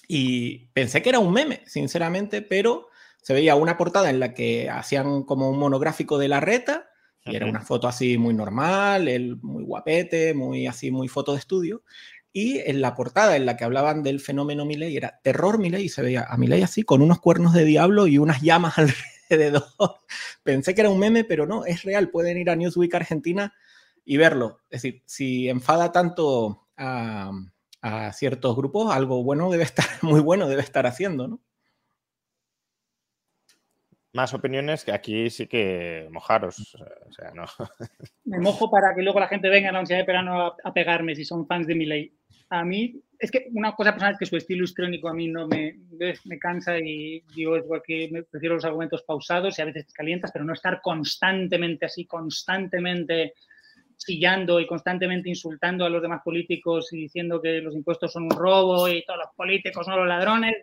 y pensé que era un meme, sinceramente, pero se veía una portada en la que hacían como un monográfico de la reta y era una foto así muy normal, el, muy guapete, muy así, muy foto de estudio. Y en la portada en la que hablaban del fenómeno Milei era terror Milei y se veía a Milei así con unos cuernos de diablo y unas llamas *laughs* alrededor. Pensé que era un meme, pero no, es real. Pueden ir a Newsweek Argentina y verlo. Es decir, si enfada tanto a, ciertos grupos, algo bueno debe estar, *laughs* muy bueno debe estar haciendo, ¿no? Más opiniones que aquí sí que mojaros. O sea, no. *laughs* Me mojo para que luego la gente venga a la Universidad de Perano a, pegarme si son fans de mi ley. A mí, es que una cosa personal es que su estilo histrónico a mí no me, me cansa y digo, es que me prefiero los argumentos pausados y a veces calientas, pero no estar constantemente así, constantemente chillando y constantemente insultando a los demás políticos y diciendo que los impuestos son un robo y todos los políticos son los ladrones.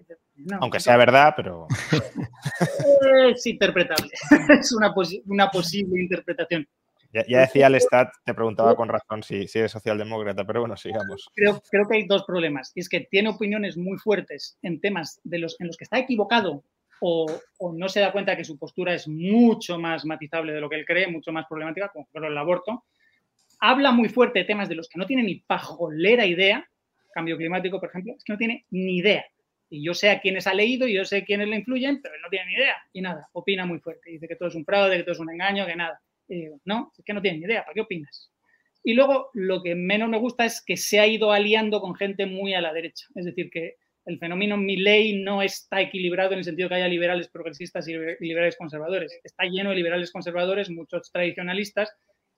Aunque sea verdad, pero... *laughs* Es interpretable, *laughs* es una, una posible interpretación. Ya, decía el Stat, te preguntaba con razón si, si eres socialdemócrata, pero bueno, sigamos. Creo, creo que hay dos problemas. Y es que tiene opiniones muy fuertes en temas de los, en los que está equivocado o, o, no se da cuenta que su postura es mucho más matizable de lo que él cree, mucho más problemática, como por ejemplo el aborto habla muy fuerte de temas de los que no tiene ni pajolera idea, cambio climático, por ejemplo, es que no tiene ni idea. Y yo sé a quiénes ha leído y yo sé quiénes le influyen, pero él no tiene ni idea. Y nada, opina muy fuerte. Dice que todo es un fraude, que todo es un engaño, que nada. Y digo, no, es que no tiene ni idea, ¿para qué opinas? Y luego lo que menos me gusta es que se ha ido aliando con gente muy a la derecha. Es decir, que el fenómeno Milley no está equilibrado en el sentido que haya liberales progresistas y liberales conservadores. Está lleno de liberales conservadores, muchos tradicionalistas,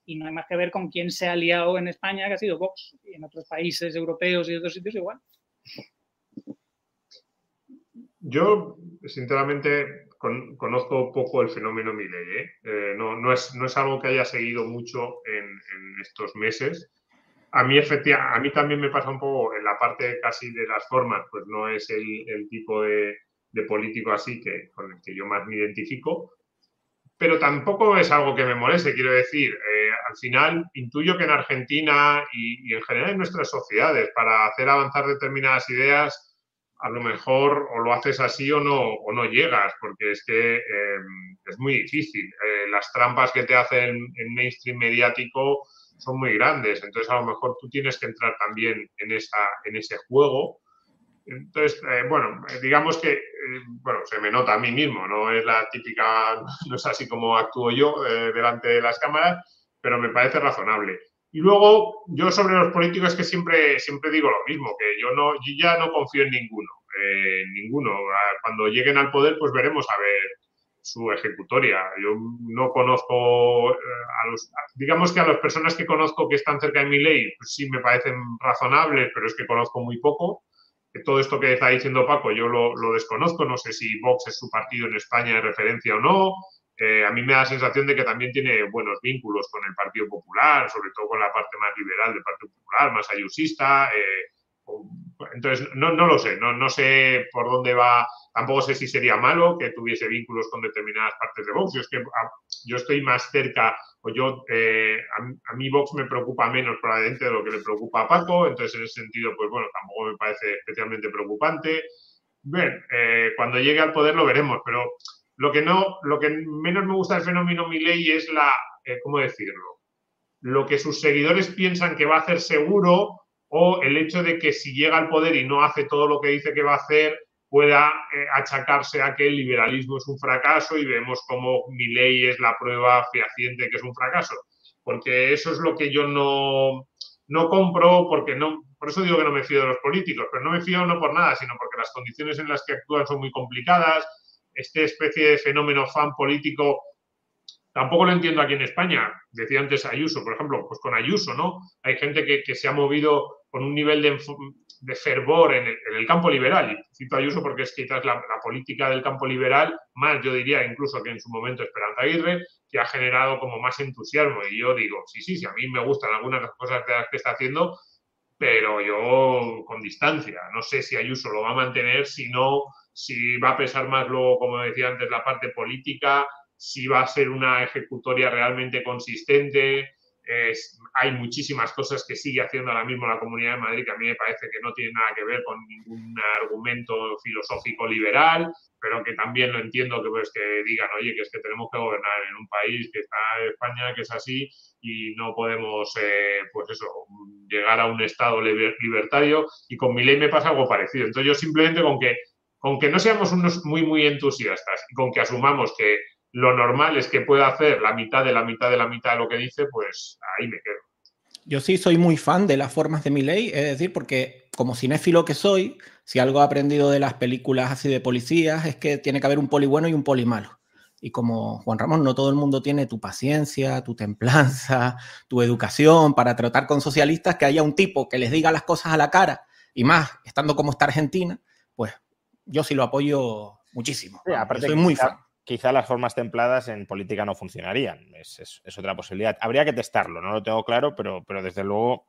y no hay más que ver con quién se ha aliado en España, que ha sido Vox, y en otros países europeos y otros sitios igual. Yo, sinceramente, conozco poco el fenómeno Milei. ¿eh? Eh, no, no, es, no, es, algo que haya seguido mucho en, estos meses. A mí, efectivamente, a mí también me pasa un poco en la parte casi de las formas, pues no es el, el tipo de, de, político así que, con el que yo más me identifico, pero tampoco es algo que me moleste, quiero decir. Eh, al final, intuyo que en Argentina y, en general en nuestras sociedades, para hacer avanzar determinadas ideas, a lo mejor o lo haces así o no, o no llegas, porque es que em, es muy difícil. Eh, las trampas que te hacen el mainstream mediático son muy grandes, entonces a lo mejor tú tienes que entrar también en, esa, en ese juego. Entonces, eh, bueno, digamos que, eh, bueno, se me nota a mí mismo, no es la típica, *laughs* no es así como actúo yo delante de las cámaras, pero me parece razonable. Y luego, yo sobre los políticos es que siempre, siempre digo lo mismo, que yo, no, yo ya no confío en ninguno, en ninguno. Cuando lleguen al poder, pues veremos a ver su ejecutoria. Yo no conozco eh, a los, digamos que a las personas que conozco que están cerca de mi ley, pues sí me parecen razonables, pero es que conozco muy poco. Todo esto que está diciendo Paco yo lo, lo desconozco, no sé si Vox es su partido en España de referencia o no. Eh, a mí me da la sensación de que también tiene buenos vínculos con el Partido Popular, sobre todo con la parte más liberal del Partido Popular, más ayusista. Eh, entonces, no, no, lo sé, no, no sé por dónde va Tampoco sé si sería malo que tuviese vínculos con determinadas partes de Vox. Yo, es que, yo estoy más cerca, o yo, eh, a, mí Vox me preocupa menos probablemente de lo que le preocupa a Paco, entonces en ese sentido, pues bueno, tampoco me parece especialmente preocupante. Bien, eh, cuando llegue al poder lo veremos, pero lo que no, lo que menos me gusta del fenómeno Milei es la, eh, ¿cómo decirlo? Lo que sus seguidores piensan que va a hacer seguro o el hecho de que si llega al poder y no hace todo lo que dice que va a hacer, pueda eh, achacarse a que el liberalismo es un fracaso y vemos como mi ley es la prueba fehaciente que es un fracaso. Porque eso es lo que yo no, no compro, porque no, por eso digo que no me fío de los políticos, pero no me fío no por nada, sino porque las condiciones en las que actúan son muy complicadas. Esta especie de fenómeno fan político tampoco lo entiendo aquí en España. Decía antes Ayuso, por ejemplo, pues con Ayuso, ¿no? Hay gente que se ha movido con un nivel de, de fervor en el, campo liberal. Y cito a Ayuso porque es quizás la, política del campo liberal, más yo diría incluso que en su momento Esperanza Aguirre, que ha generado como más entusiasmo. Y yo digo, sí, sí, sí, a mí me gustan algunas de las cosas que está haciendo, pero yo con distancia. No sé si Ayuso lo va a mantener, si no, si va a pesar más luego, como decía antes, la parte política, si va a ser una ejecutoria realmente consistente hay muchísimas cosas que sigue haciendo ahora mismo la Comunidad de Madrid que a mí me parece que no tienen nada que ver con ningún argumento filosófico liberal, pero que también lo entiendo que, pues, que digan, oye, que es que tenemos que gobernar en un país que está España, que es así, y no podemos, eh, pues eso, llegar a un Estado libertario. Y con mi ley me pasa algo parecido. Entonces yo simplemente con que, con que no seamos unos muy, muy entusiastas y con que asumamos que lo normal es que pueda hacer la mitad de la mitad de la mitad de lo que dice, pues ahí me quedo. Yo sí soy muy fan de las formas de mi ley, es decir, porque como cinéfilo que soy, si algo he aprendido de las películas así de policías es que tiene que haber un poli bueno y un poli malo. Y como Juan Ramón, no todo el mundo tiene tu paciencia, tu templanza, *laughs* tu educación para tratar con socialistas, que haya un tipo que les diga las cosas a la cara, y más, estando como está Argentina, pues yo sí lo apoyo muchísimo. soy muy fan quizá las formas templadas en política no funcionarían. Es, otra posibilidad. Habría que testarlo, no lo tengo claro, pero, desde luego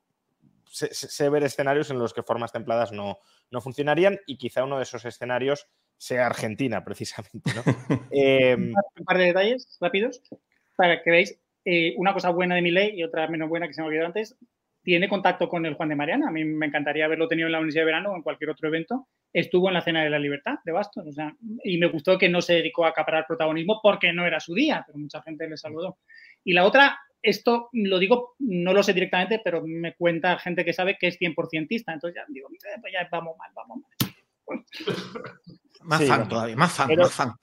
sé, ver escenarios en los que formas templadas no, no, funcionarían y quizá uno de esos escenarios sea Argentina, *laughs* precisamente. Em, un par de detalles rápidos para que veáis eh, una cosa buena de mi ley y otra menos buena que se me olvidó antes. Tiene contacto con el Juan de Mariana. A mí me encantaría haberlo tenido en la Universidad de Verano o en cualquier otro evento estuvo en la Cena de la Libertad de Bastos. O sea, y me gustó que no se dedicó a acaparar protagonismo porque no era su día, pero mucha gente le saludó. Y la otra, esto lo digo, no lo sé directamente, pero me cuenta gente que sabe que es 100% Entonces ya digo, eh, pues ya vamos mal, vamos mal. Más fan todavía, más fan, más fan.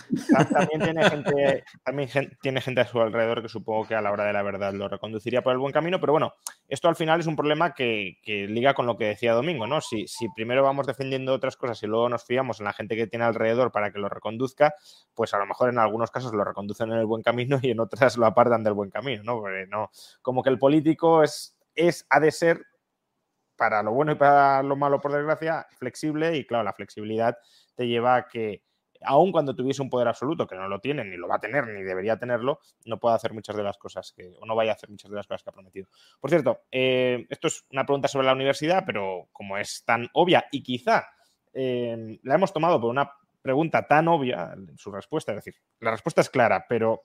También tiene, gente, también tiene gente a su alrededor que supongo que a la hora de la verdad lo reconduciría por el buen camino, pero bueno, esto al final es un problema que, liga con lo que decía Domingo, ¿no? Si, si, primero vamos defendiendo otras cosas y luego nos fiamos en la gente que tiene alrededor para que lo reconduzca, pues a lo mejor en algunos casos lo reconducen en el buen camino y en otras lo apartan del buen camino, ¿no? Porque no, como que el político es, es, ha de ser para lo bueno y para lo malo, por desgracia, flexible y claro, la flexibilidad te lleva a que, aun cuando tuviese un poder absoluto, que no lo tiene, ni lo va a tener, ni debería tenerlo, no pueda hacer muchas de las cosas que, o no vaya a hacer muchas de las cosas que ha prometido. Por cierto, eh, esto es una pregunta sobre la universidad, pero como es tan obvia y quizá eh, la hemos tomado por una pregunta tan obvia, su respuesta, es decir, la respuesta es clara, pero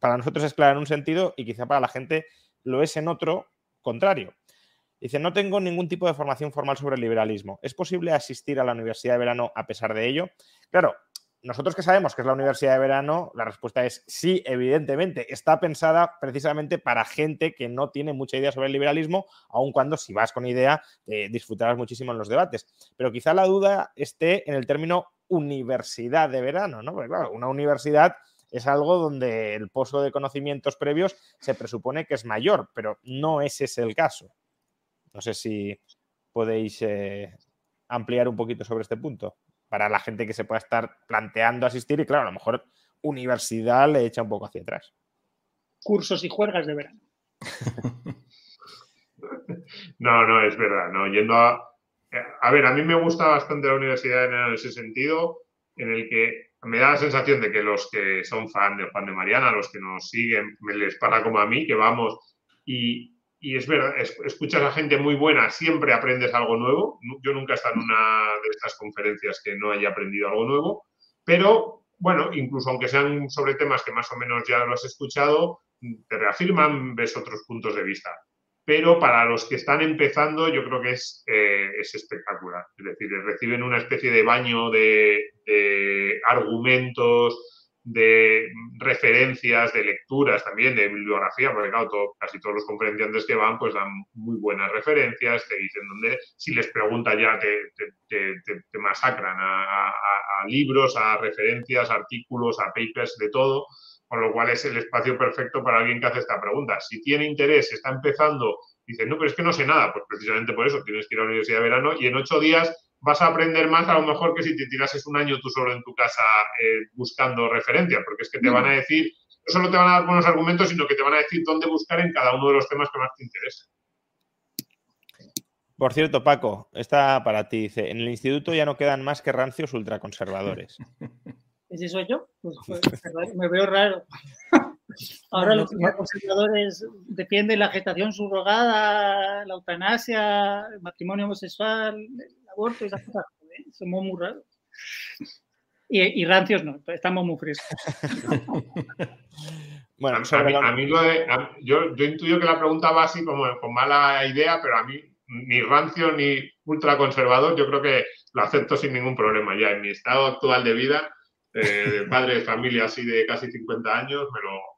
para nosotros es clara en un sentido y quizá para la gente lo es en otro contrario. Dice, no tengo ningún tipo de formación formal sobre el liberalismo. ¿Es posible asistir a la universidad de verano a pesar de ello? Claro, nosotros que sabemos que es la universidad de verano, la respuesta es sí, evidentemente. Está pensada precisamente para gente que no tiene mucha idea sobre el liberalismo, aun cuando si vas con idea eh, disfrutarás muchísimo en los debates. Pero quizá la duda esté en el término universidad de verano, ¿no? Porque claro, una universidad es algo donde el pozo de conocimientos previos se presupone que es mayor, pero no ese es el caso. No sé si podéis eh, ampliar un poquito sobre este punto para la gente que se pueda estar planteando asistir y claro, a lo mejor universidad le echa un poco hacia atrás. Cursos y juergas de verano. *laughs* no, no, es verdad, no, yendo a... A ver, a mí me gusta bastante la universidad en ese sentido, en el que me da la sensación de que los que son fan de Juan de Mariana, los que nos siguen, me les pasa como a mí, que vamos y, y es verdad, escuchas a gente muy buena, siempre aprendes algo nuevo. Yo nunca he estado en una de estas conferencias que no haya aprendido algo nuevo, pero bueno, incluso aunque sean sobre temas que más o menos ya lo has escuchado, te reafirman, ves otros puntos de vista. Pero para los que están empezando, yo creo que es, eh, es espectacular. Es decir, reciben una especie de baño de, de argumentos, de referencias, de lecturas también, de bibliografía, porque claro, casi todos los conferenciantes que van pues dan muy buenas referencias, te dicen dónde, si les preguntan ya te, te, masacran a, libros, a referencias, artículos, a papers, de todo, con lo cual es el espacio perfecto para alguien que hace esta pregunta. Si tiene interés, está empezando, dice, no, pero es que no sé nada, pues precisamente por eso tienes que ir a la universidad de verano y en ocho días vas a aprender más a lo mejor que si te tirases un año tú solo en tu casa eh, buscando referencias, porque es que te van a decir, no solo te van a dar buenos argumentos, sino que te van a decir dónde buscar en cada uno de los temas que más te interesen. Por cierto, Paco, está para ti. Dice, en el instituto ya no quedan más que rancios ultraconservadores. ¿Ese soy yo? Pues, pues me veo raro. *laughs* Ahora los ultraconservadores defienden la gestación subrogada, la eutanasia, el matrimonio homosexual, aborto y esas cosas. Somos muy raros. Y, rancios no, estamos muy frescos. *laughs* bueno, a, mí, lo de, yo, yo, intuyo que la pregunta va así como con mala idea, pero a mí ni rancio ni ultraconservador, yo creo que lo acepto sin ningún problema ya. En mi estado actual de vida, eh, de padre de familia así de casi 50 años, me lo,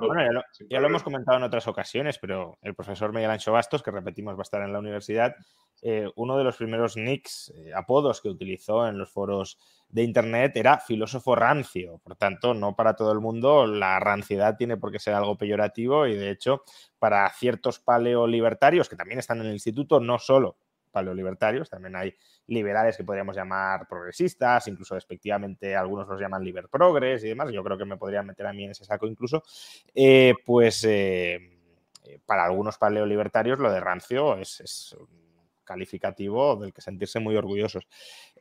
bueno, ya lo, hemos comentado en otras ocasiones, pero el profesor Miguel Ancho Bastos, que repetimos va a estar en la universidad, eh, uno de los primeros nicks, eh, apodos que utilizó en los foros de Internet era filósofo rancio. Por tanto, no para todo el mundo la ranciedad tiene por qué ser algo peyorativo y, de hecho, para ciertos paleolibertarios que también están en el instituto, no solo paleolibertarios, también hay liberales que podríamos llamar progresistas, incluso despectivamente algunos los llaman liber progres y demás, yo creo que me podrían meter a mí en ese saco incluso, eh, pues eh, para algunos paleolibertarios lo de rancio es, un calificativo del que sentirse muy orgullosos.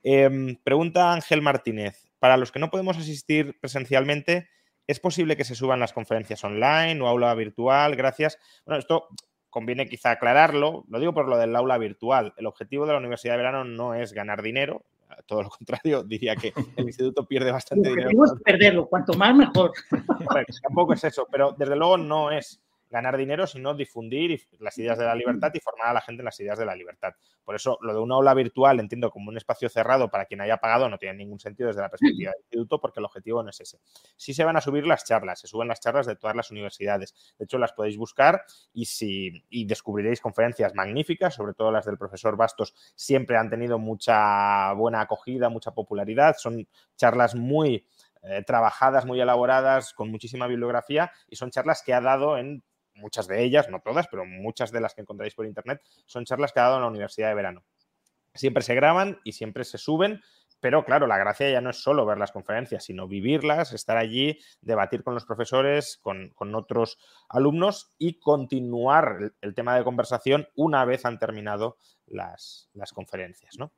Em, pregunta Ángel Martínez, para los que no podemos asistir presencialmente, ¿es posible que se suban las conferencias online o aula virtual? Gracias. Bueno, esto conviene quizá aclararlo, lo digo por lo del aula virtual. El objetivo de la Universidad de Verano no es ganar dinero, *laughs* todo lo contrario, *laughs* diría que el instituto pierde bastante dinero. Es perderlo, cuanto más mejor. *laughs* tampoco es eso, pero desde luego no es ganar dinero, sino difundir las ideas de la libertad y formar a la gente en las ideas de la libertad. Por eso, lo de una aula virtual entiendo como un espacio cerrado para quien haya pagado no tiene ningún sentido desde la perspectiva del instituto porque el objetivo no es ese. Sí se van a subir las charlas, se suben las charlas de todas las universidades. De hecho, las podéis buscar y, si, y descubriréis conferencias magníficas, sobre todo las del profesor Bastos, siempre han tenido mucha buena acogida, mucha popularidad. Son charlas muy eh, trabajadas, muy elaboradas, con muchísima bibliografía y son charlas que ha dado en muchas de ellas, no todas, pero muchas de las que encontráis por internet, son charlas que ha dado en la Universidad de Verano. Siempre se graban y siempre se suben, pero claro, la gracia ya no es solo ver las conferencias, sino vivirlas, estar allí, debatir con los profesores, con, otros alumnos y continuar el, tema de conversación una vez han terminado las, conferencias. ¿no?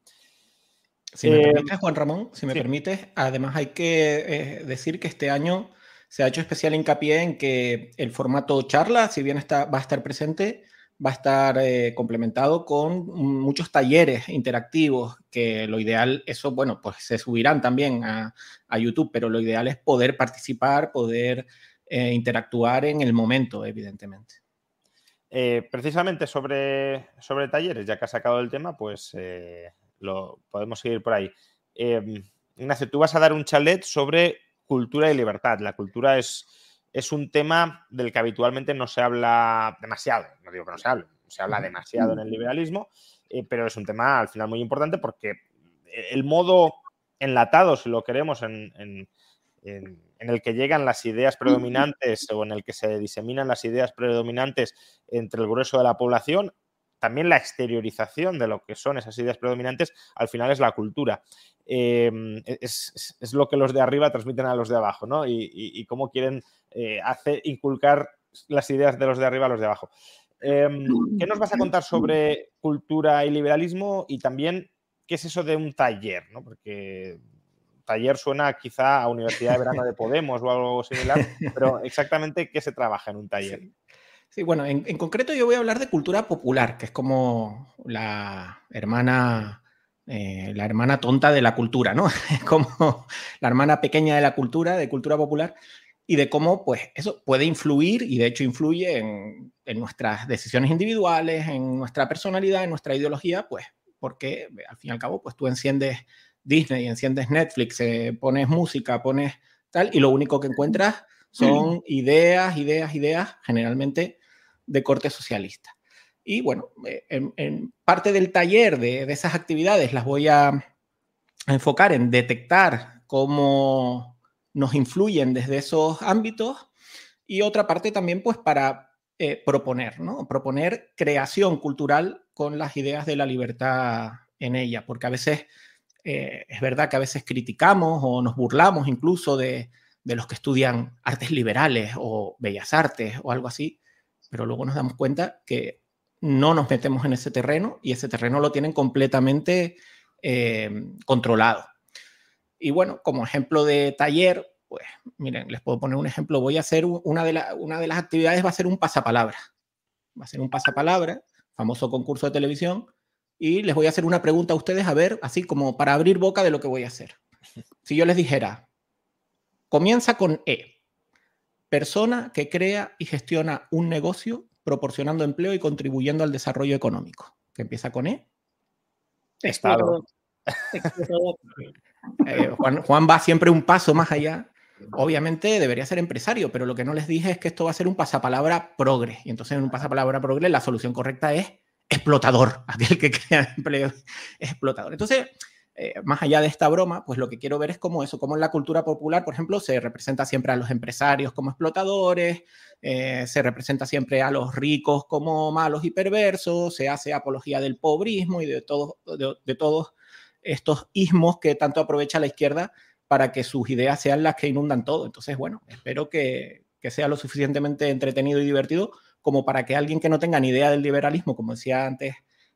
Si me eh, permites, Juan Ramón, si me permites, además hay que eh, decir que este año se ha hecho especial hincapié en que el formato charla, si bien está, va a estar presente, va a estar eh, complementado con muchos talleres interactivos, que lo ideal, eso, bueno, pues se subirán también a, YouTube, pero lo ideal es poder participar, poder eh, interactuar en el momento, evidentemente. Eh, precisamente sobre, sobre talleres, ya que ha sacado el tema, pues lo podemos seguir por ahí. Em, Ignacio, tú vas a dar un chalet sobre cultura y libertad. La cultura es, es un tema del que habitualmente no se habla demasiado. No digo que no se hable, se habla demasiado en el liberalismo, eh, pero es un tema al final muy importante porque el modo enlatado, si lo queremos, en, en, el que llegan las ideas predominantes o en el que se diseminan las ideas predominantes entre el grueso de la población, también la exteriorización de lo que son esas ideas predominantes, al final es la cultura. Em, es, lo que los de arriba transmiten a los de abajo, ¿no? Y, cómo quieren eh, hacer, inculcar las ideas de los de arriba a los de abajo. Em, ¿Qué nos vas a contar sobre cultura y liberalismo? Y también, ¿qué es eso de un taller? ¿no? Porque taller suena quizá a Universidad de Verano de Podemos o algo similar, pero *laughs* exactamente qué se trabaja en un taller. Sí, bueno, en, concreto yo voy a hablar de cultura popular, que es como la hermana, eh, la hermana tonta de la cultura, ¿no? *laughs* Es como la hermana pequeña de la cultura, de cultura popular, y de cómo, pues, eso puede influir, y de hecho influye en, nuestras decisiones individuales, en nuestra personalidad, en nuestra ideología, pues, porque al fin y al cabo, pues tú enciendes Disney, enciendes Netflix, eh, pones música, pones tal, y lo único que encuentras *clears throat* son ideas, ideas, ideas, generalmente de corte socialista. Y bueno, eh, en, parte del taller de, esas actividades las voy a, enfocar en detectar cómo nos influyen desde esos ámbitos y otra parte también pues para eh, proponer, ¿no? Proponer creación cultural con las ideas de la libertad en ella, porque a veces eh, es verdad que a veces criticamos o nos burlamos incluso de, de los que estudian artes liberales o bellas artes o algo así, pero luego nos damos cuenta que no nos metemos en ese terreno y ese terreno lo tienen completamente eh, controlado. Y bueno, como ejemplo de taller, pues miren, les puedo poner un ejemplo. Voy a hacer una de, una de las actividades, va a ser un pasapalabra. Va a ser un pasapalabra, famoso concurso de televisión, y les voy a hacer una pregunta a ustedes, a ver, así como para abrir boca de lo que voy a hacer. *laughs* Si yo les dijera, comienza con E, persona que crea y gestiona un negocio proporcionando empleo y contribuyendo al desarrollo económico. Que empieza con E. Estado. *laughs* Eh, Juan, va siempre un paso más allá. Obviamente debería ser empresario, pero lo que no les dije es que esto va a ser un pasapalabra progre. Y entonces en un pasapalabra progre la solución correcta es explotador. *laughs* Aquel que crea empleo es explotador. Entonces, eh, más allá de esta broma, pues lo que quiero ver es cómo eso, cómo en la cultura popular, por ejemplo, se representa siempre a los empresarios como explotadores, eh, se representa siempre a los ricos como malos y perversos, se hace apología del pobrismo y de, todo, de, todos estos ismos que tanto aprovecha la izquierda para que sus ideas sean las que inundan todo. Entonces, bueno, espero que, que sea lo suficientemente entretenido y divertido como para que alguien que no tenga ni idea del liberalismo, como decía antes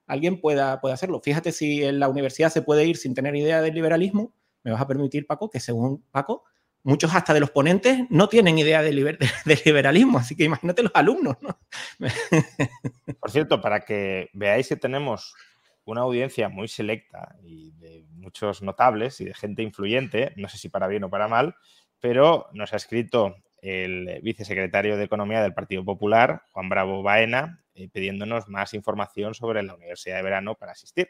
alguien pueda, hacerlo. Fíjate si en la universidad se puede ir sin tener idea del liberalismo, me vas a permitir, Paco, que según Paco, muchos hasta de los ponentes no tienen idea del, *laughs* liberalismo, así que imagínate los alumnos. ¿no? *laughs* Por cierto, para que veáis que tenemos una audiencia muy selecta y de muchos notables y de gente influyente, no sé si para bien o para mal, pero nos ha escrito el vicesecretario de Economía del Partido Popular, Juan Bravo Baena, eh, pidiéndonos más información sobre la Universidad de Verano para asistir.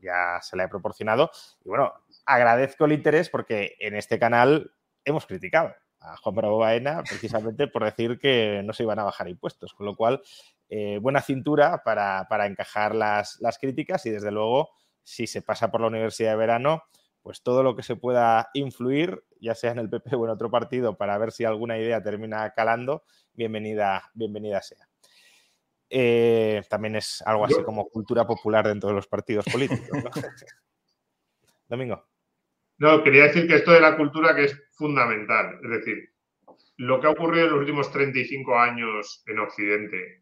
Ya se la he proporcionado. Y bueno, agradezco el interés porque en este canal hemos criticado a Juan Bravo Baena *laughs* precisamente por decir que no se iban a bajar impuestos. Con lo cual, eh, buena cintura para, encajar las, las críticas y desde luego, si se pasa por la Universidad de Verano, pues todo lo que se pueda influir, ya sea en el PP o en otro partido, para ver si alguna idea termina calando, bienvenida, bienvenida sea. Eh, también es algo así como cultura popular dentro de los partidos políticos. *laughs* Domingo. No, quería decir que esto de la cultura que es fundamental. Es decir, lo que ha ocurrido en los últimos 35 años en Occidente.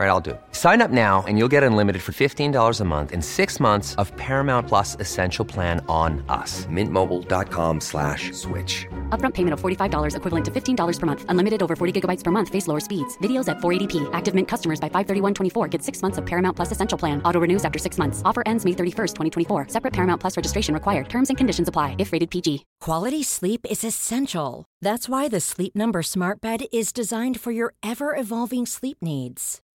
All right, I'll do it. Sign up now and you'll get unlimited for $15 a month in six months of Paramount Plus Essential Plan on us. Mintmobile.com slash switch. Upfront payment of $45 equivalent to $15 per month. Unlimited over 40 gigabytes per month. Face lower speeds. Videos at 480p. Active Mint customers by 531.24 get six months of Paramount Plus Essential Plan. Auto renews after six months. Offer ends May 31st, 2024. Separate Paramount Plus registration required. Terms and conditions apply if rated PG. Quality sleep is essential. That's why the Sleep Number Smart Bed is designed for your ever evolving sleep needs.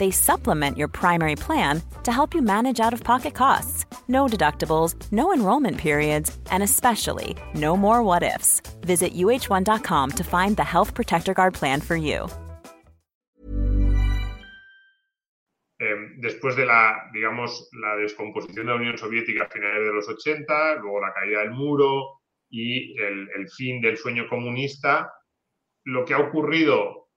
They supplement your primary plan to help you manage out of pocket costs. No deductibles, no enrollment periods, and especially no more what ifs. Visit uh1.com to find the Health Protector Guard plan for you. Eh, después de la, digamos, la descomposición de la Unión Soviética a finales de los 80, luego la caída del muro y el, el fin del sueño comunista, lo que ha ocurrido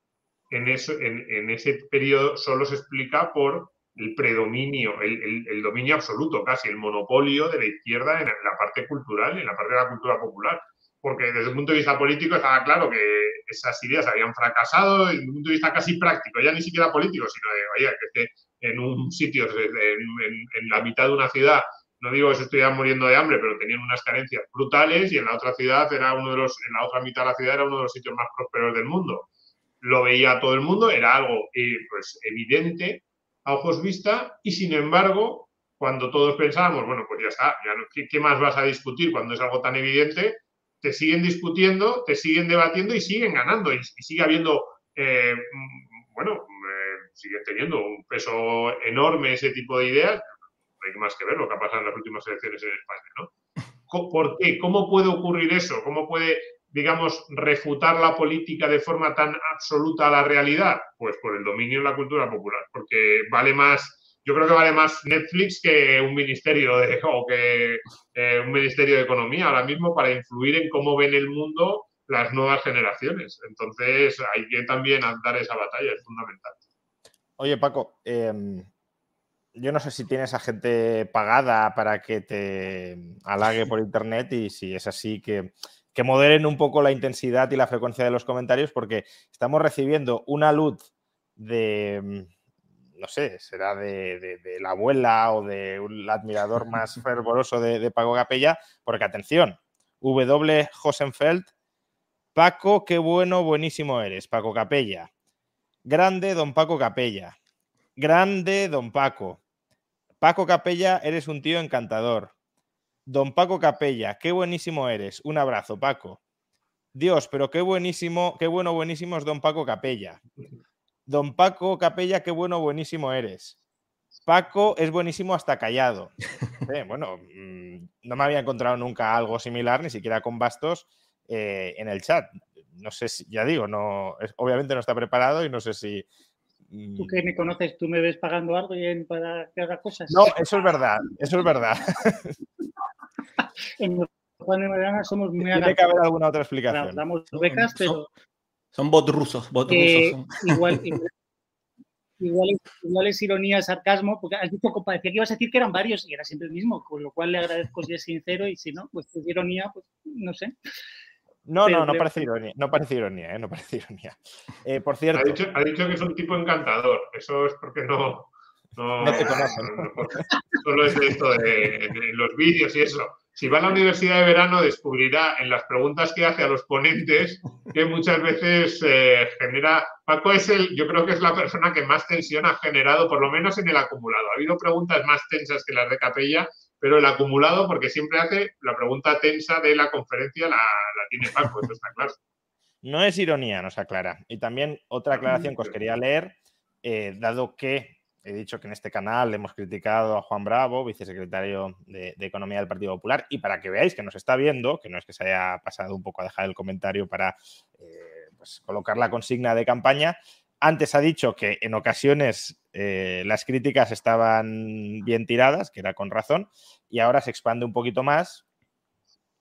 en, eso, en, en, ese periodo solo se explica por el predominio, el, el, el, dominio absoluto, casi el monopolio de la izquierda en la parte cultural y en la parte de la cultura popular. Porque desde el punto de vista político estaba claro que esas ideas habían fracasado, desde un punto de vista casi práctico, ya ni siquiera político, sino de, que, que en un sitio, en, en, en, la mitad de una ciudad, no digo que se estuvieran muriendo de hambre, pero tenían unas carencias brutales y en la otra ciudad era uno de los, en la otra mitad de la ciudad era uno de los sitios más prósperos del mundo lo veía todo el mundo, era algo eh, pues, evidente a ojos vista y sin embargo, cuando todos pensábamos, bueno, pues ya está, ya no, ¿qué, ¿qué, más vas a discutir cuando es algo tan evidente? Te siguen discutiendo, te siguen debatiendo y siguen ganando y, sigue habiendo, eh, bueno, eh, sigue teniendo un peso enorme ese tipo de ideas. No hay más que ver lo que ha pasado en las últimas elecciones en España, ¿no? ¿Por qué? ¿Cómo puede ocurrir eso? ¿Cómo puede digamos, refutar la política de forma tan absoluta a la realidad? Pues por el dominio de la cultura popular, porque vale más, yo creo que vale más Netflix que un ministerio de, *laughs* o que eh, un ministerio de economía ahora mismo para influir en cómo ven el mundo las nuevas generaciones. Entonces hay que también dar esa batalla, es fundamental. Oye, Paco, eh, yo no sé si tienes a gente pagada para que te halague por *laughs* internet y si es así que que moderen un poco la intensidad y la frecuencia de los comentarios porque estamos recibiendo una luz de, mm, no sé, será de, de, de la abuela o de un admirador más *laughs* fervoroso de, de, Paco Capella, porque atención, W. Josenfeld, Paco, qué bueno, buenísimo eres, Paco Capella. Grande, don Paco Capella. Grande, don Paco. Paco Capella, eres un tío encantador. Don Paco Capella, qué buenísimo eres. Un abrazo, Paco. Dios, pero qué buenísimo, qué bueno, buenísimo es Don Paco Capella. Don Paco Capella, qué bueno, buenísimo eres. Paco es buenísimo hasta callado. *laughs* Eh, bueno, mmm, no me había encontrado nunca algo similar, ni siquiera con bastos, eh, en el chat. No sé si, ya digo, no, es, obviamente no está preparado y no sé si, mm, Tú que me conoces, tú me ves pagando algo para que haga cosas. No, eso es verdad, eso es verdad. *laughs* en Juan de Mariana somos muy Tiene que haber alguna otra explicación. Damos becas, pero. Son, son bot rusos. Bot eh, rusos *laughs* igual, igual, igual, es, igual, es, ironía, sarcasmo, porque has dicho, parecía que ibas a decir que eran varios y era siempre el mismo, con lo cual le agradezco si es sincero y si no, pues es ironía, pues no sé. No, pero, no, no parece ironía, no parece ironía, ¿eh? no parece ironía. Eh, por cierto. Ha dicho, ha dicho, que es un tipo encantador, eso es porque no. No, no te conocen. *laughs* No, no, solo es de esto de, de los vídeos y eso si va a la universidad de verano, descubrirá en las preguntas que hace a los ponentes que muchas veces eh, genera. Paco es el, yo creo que es la persona que más tensión ha generado, por lo menos en el acumulado. Ha habido preguntas más tensas que las de Capella, pero el acumulado, porque siempre hace la pregunta tensa de la conferencia, la, la tiene Paco, eso está claro. No es ironía, nos aclara. Y también otra aclaración que os quería leer, eh, dado que he dicho que en este canal hemos criticado a Juan Bravo, vicesecretario de, Economía del Partido Popular, y para que veáis que nos está viendo, que no es que se haya pasado un poco a dejar el comentario para eh, pues, colocar la consigna de campaña, antes ha dicho que en ocasiones eh, las críticas estaban bien tiradas, que era con razón, y ahora se expande un poquito más.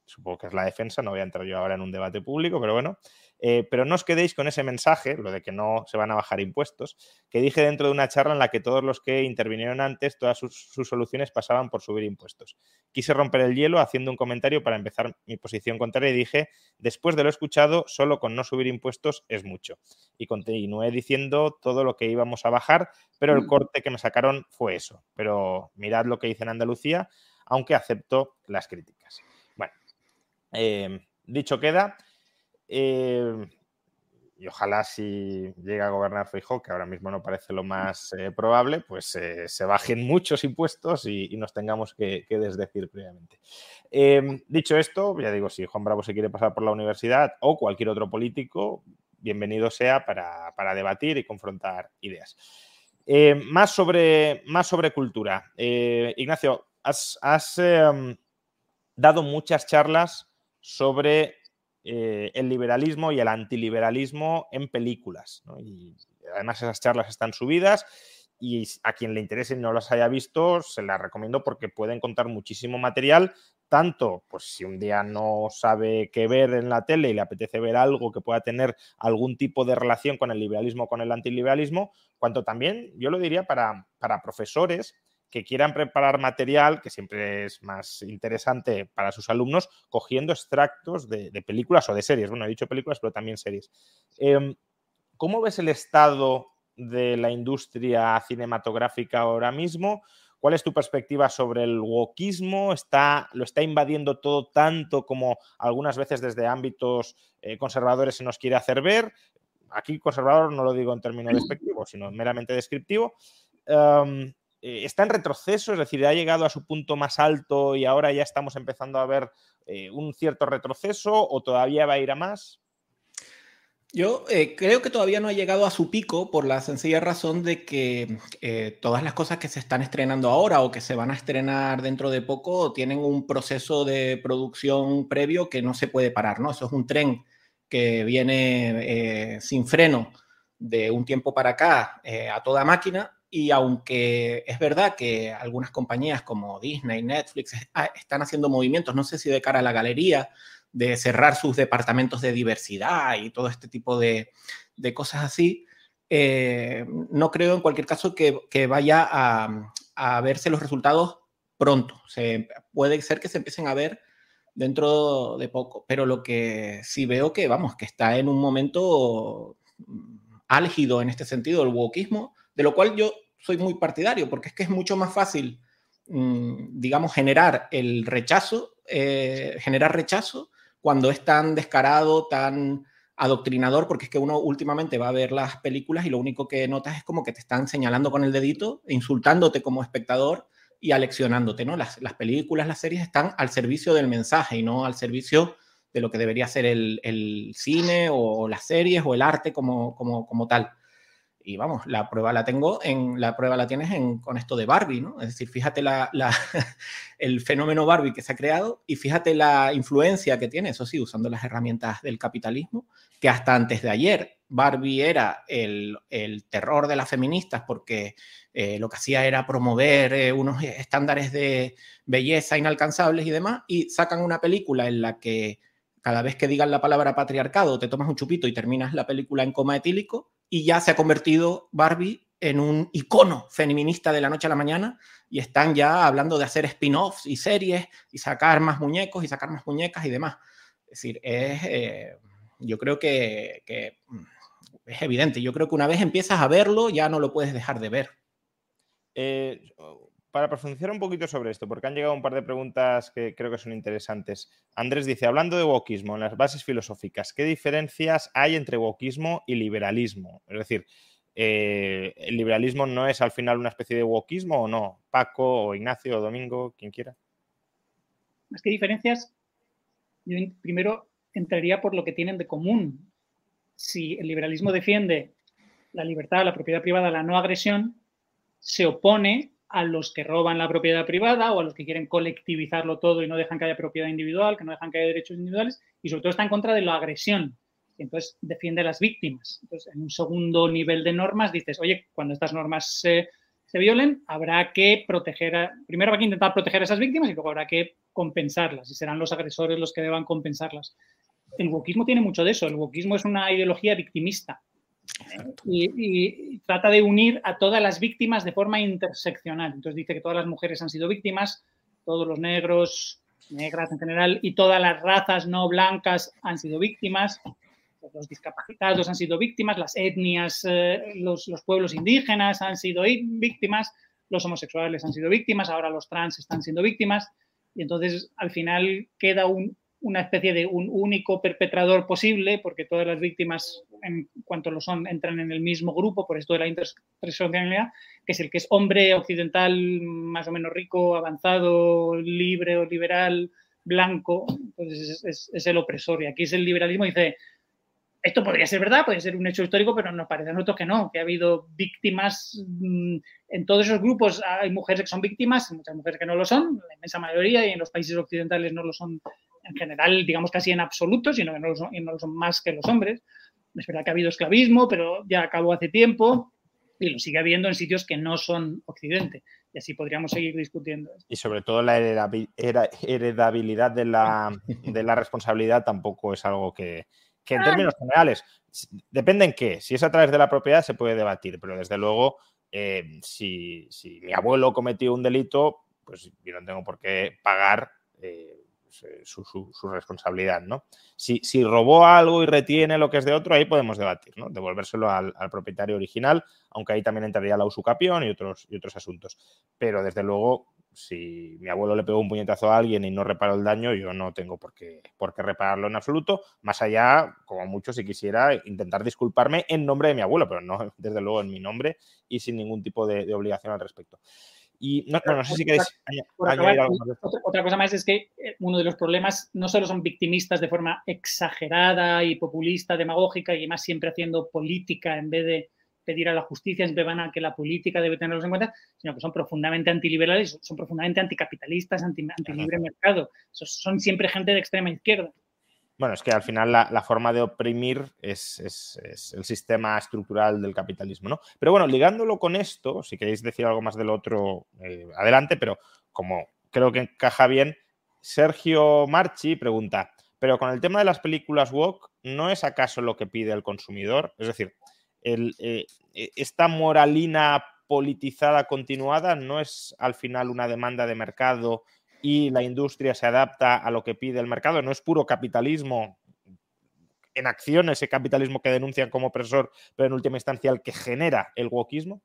Supongo que es la defensa, no voy a entrar yo ahora en un debate público, pero bueno, eh, pero no os quedéis con ese mensaje, lo de que no se van a bajar impuestos, que dije dentro de una charla en la que todos los que intervinieron antes, todas sus, soluciones pasaban por subir impuestos. Quise romper el hielo haciendo un comentario para empezar mi posición contraria y dije, después de lo escuchado, solo con no subir impuestos es mucho. Y continué diciendo todo lo que íbamos a bajar, pero el mm. corte que me sacaron fue eso. Pero mirad lo que hice en Andalucía, aunque acepto las críticas. Bueno, eh, dicho queda. Eh, y ojalá si llega a gobernar Feijóo, que ahora mismo no parece lo más eh, probable, pues eh, se bajen muchos impuestos y, nos tengamos que, desdecir previamente. Em, dicho esto, ya digo, si Juan Bravo se quiere pasar por la universidad o cualquier otro político, bienvenido sea para, debatir y confrontar ideas. Más, sobre, más sobre cultura. Ignacio, has, has em, dado muchas charlas sobre eh, el liberalismo y el antiliberalismo en películas. Y además esas charlas están subidas y a quien le interese y no las haya visto, se las recomiendo porque pueden contar muchísimo material, tanto pues si un día no sabe qué ver en la tele y le apetece ver algo que pueda tener algún tipo de relación con el liberalismo o con el antiliberalismo, cuanto también, yo lo diría, para, para profesores que quieran preparar material, que siempre es más interesante para sus alumnos, cogiendo extractos de, películas o de series. Bueno, he dicho películas, pero también series. Em, ¿Cómo ves el estado de la industria cinematográfica ahora mismo? ¿Cuál es tu perspectiva sobre el wokismo? ¿Está, ¿Lo está invadiendo todo tanto como algunas veces desde ámbitos eh, conservadores se nos quiere hacer ver? Aquí conservador no lo digo en términos despectivos, sino meramente descriptivo. Em, eh, está en retroceso, es decir, ha llegado a su punto más alto y ahora ya estamos empezando a ver eh, un cierto retroceso o todavía va a ir a más? Yo eh, creo que todavía no ha llegado a su pico por la sencilla razón de que todas las cosas que se están estrenando ahora o que se van a estrenar dentro de poco tienen un proceso de producción previo que no se puede parar, ¿no? Eso es un tren que viene sin freno de un tiempo para acá a toda máquina y aunque es verdad que algunas compañías como Disney, Netflix ah, están haciendo movimientos, no sé si de cara a la galería, de cerrar sus departamentos de diversidad y todo este tipo de, cosas así, eh, no creo en cualquier caso que, vaya a, verse los resultados pronto. Se, puede ser que se empiecen a ver dentro de poco, pero lo que sí veo que, vamos, que está en un momento mm, álgido en este sentido el wokismo, de lo cual yo soy muy partidario, porque es que es mucho más fácil, mm, digamos, generar el rechazo, eh, generar rechazo cuando es tan descarado, tan adoctrinador, porque es que uno últimamente va a ver las películas y lo único que notas es como que te están señalando con el dedito, insultándote como espectador y aleccionándote, ¿no? Las, películas, las series están al servicio del mensaje y no al servicio de lo que debería ser el, cine o las series o el arte como, tal. Y vamos, la prueba la tengo en la prueba la tienes en, con esto de Barbie, ¿no? Es decir, fíjate la, *laughs* el fenómeno Barbie que se ha creado y fíjate la influencia que tiene, eso sí, usando las herramientas del capitalismo, que hasta antes de ayer Barbie era el, el terror de las feministas porque eh, lo que hacía era promover eh, unos estándares de belleza inalcanzables y demás, y sacan una película en la que cada vez que digan la palabra patriarcado te tomas un chupito y terminas la película en coma etílico y ya se ha convertido Barbie en un icono feminista de la noche a la mañana y están ya hablando de hacer spin-offs y series y sacar más muñecos y sacar más muñecas y demás. Es decir, es, eh, yo creo que, mm, es evidente. Yo creo que una vez empiezas a verlo ya no lo puedes dejar de ver. Eh, para profundizar un poquito sobre esto, porque han llegado un par de preguntas que creo que son interesantes. Andrés dice, hablando de wokismo en las bases filosóficas, ¿qué diferencias hay entre wokismo y liberalismo? Es decir, eh, ¿el liberalismo no es al final una especie de wokismo o no? Paco o Ignacio o Domingo, quien quiera. ¿Qué diferencias? Yo primero entraría por lo que tienen de común. si el liberalismo defiende la libertad, la propiedad privada, la no agresión, se opone a los que roban la propiedad privada o a los que quieren colectivizarlo todo y no dejan que haya propiedad individual, que no dejan que haya derechos individuales, y sobre todo está en contra de la agresión. Y entonces defiende a las víctimas. Entonces, en un segundo nivel de normas dices, oye, cuando estas normas se, violen, habrá que proteger, a, primero hay que intentar proteger a esas víctimas y luego habrá que compensarlas y serán los agresores los que deban compensarlas. El wokismo tiene mucho de eso. El wokismo es una ideología victimista y, trata de unir a todas las víctimas de forma interseccional. Entonces dice que todas las mujeres han sido víctimas, todos los negros, negras en general, y todas las razas no blancas han sido víctimas, los discapacitados han sido víctimas, las etnias, eh, los, los, pueblos indígenas han sido víctimas, los homosexuales han sido víctimas, ahora los trans están siendo víctimas, y entonces al final queda un, una especie de un único perpetrador posible, porque todas las víctimas, en cuanto lo son, entran en el mismo grupo, por esto de la interseccionalidad, que es el que es hombre occidental, más o menos rico, avanzado, libre o liberal, blanco, entonces es, el opresor. Y aquí es el liberalismo, dice, esto podría ser verdad, puede ser un hecho histórico, pero nos parece a nosotros que no, que ha habido víctimas mm, en todos esos grupos. Hay mujeres que son víctimas, muchas mujeres que no lo son, la inmensa mayoría, y en los países occidentales no lo son en general, digamos casi en absoluto, sino que no lo son, no lo son más que los hombres. Es verdad que ha habido esclavismo, pero ya acabó hace tiempo y lo sigue habiendo en sitios que no son Occidente. Y así podríamos seguir discutiendo. Y sobre todo la heredabilidad de la, de la responsabilidad tampoco es algo que, que en términos generales, depende en qué. Si es a través de la propiedad se puede debatir, pero desde luego, eh, si, si, mi abuelo cometió un delito, pues yo no tengo por qué pagar eh, pues, eh, su, responsabilidad, ¿no? Si, robó algo y retiene lo que es de otro, ahí podemos debatir. Devolvérselo al, propietario original, aunque ahí también entraría la usucapión y otros, y otros asuntos. Pero desde luego, si mi abuelo le pegó un puñetazo a alguien y no reparó el daño, yo no tengo por qué, por qué repararlo en absoluto, más allá, como mucho, si quisiera intentar disculparme en nombre de mi abuelo, pero no *laughs* desde luego en mi nombre y sin ningún tipo de obligación al respecto. Y no, sé si queréis añadir algo Otra, cosa más es que eh, uno de los problemas no solo son victimistas de forma exagerada y populista, demagógica, y además siempre haciendo política en vez de pedir a la justicia, siempre van a que la política debe tenerlos en cuenta, sino que son profundamente antiliberales, son profundamente anticapitalistas, anti, anti libre mercado. Son siempre gente de extrema izquierda. Bueno, es que al final la, forma de oprimir es, el sistema estructural del capitalismo, ¿no? Pero bueno, ligándolo con esto, si queréis decir algo más del otro, eh, adelante, pero como creo que encaja bien, Sergio Marchi pregunta, pero con el tema de las películas woke, ¿no es acaso lo que pide el consumidor? Es decir, eh, esta moralina politizada continuada no es al final una demanda de mercado y la industria se adapta a lo que pide el mercado. No es puro capitalismo en acción, ese capitalismo que denuncian como opresor, pero en última instancia el que genera el wokismo.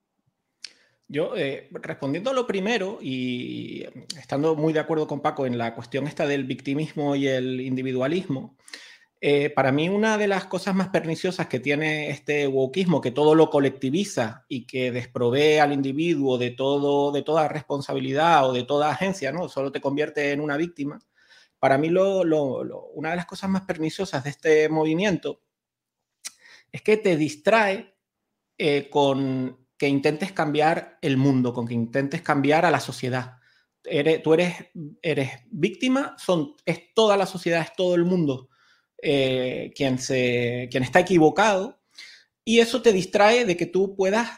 Yo, eh, respondiendo a lo primero y estando muy de acuerdo con Paco en la cuestión esta del victimismo y el individualismo, eh, para mí una de las cosas más perniciosas que tiene este wokismo, que todo lo colectiviza y que desprovee al individuo de, todo, de toda responsabilidad o de toda agencia, ¿no? Solo te convierte en una víctima. Para mí lo, una de las cosas más perniciosas de este movimiento es que te distrae eh, con que intentes cambiar el mundo, con que intentes cambiar a la sociedad. tú eres, eres víctima, son, es toda la sociedad, es todo el mundo eh, quien, se, quien está equivocado, y eso te distrae de que tú puedas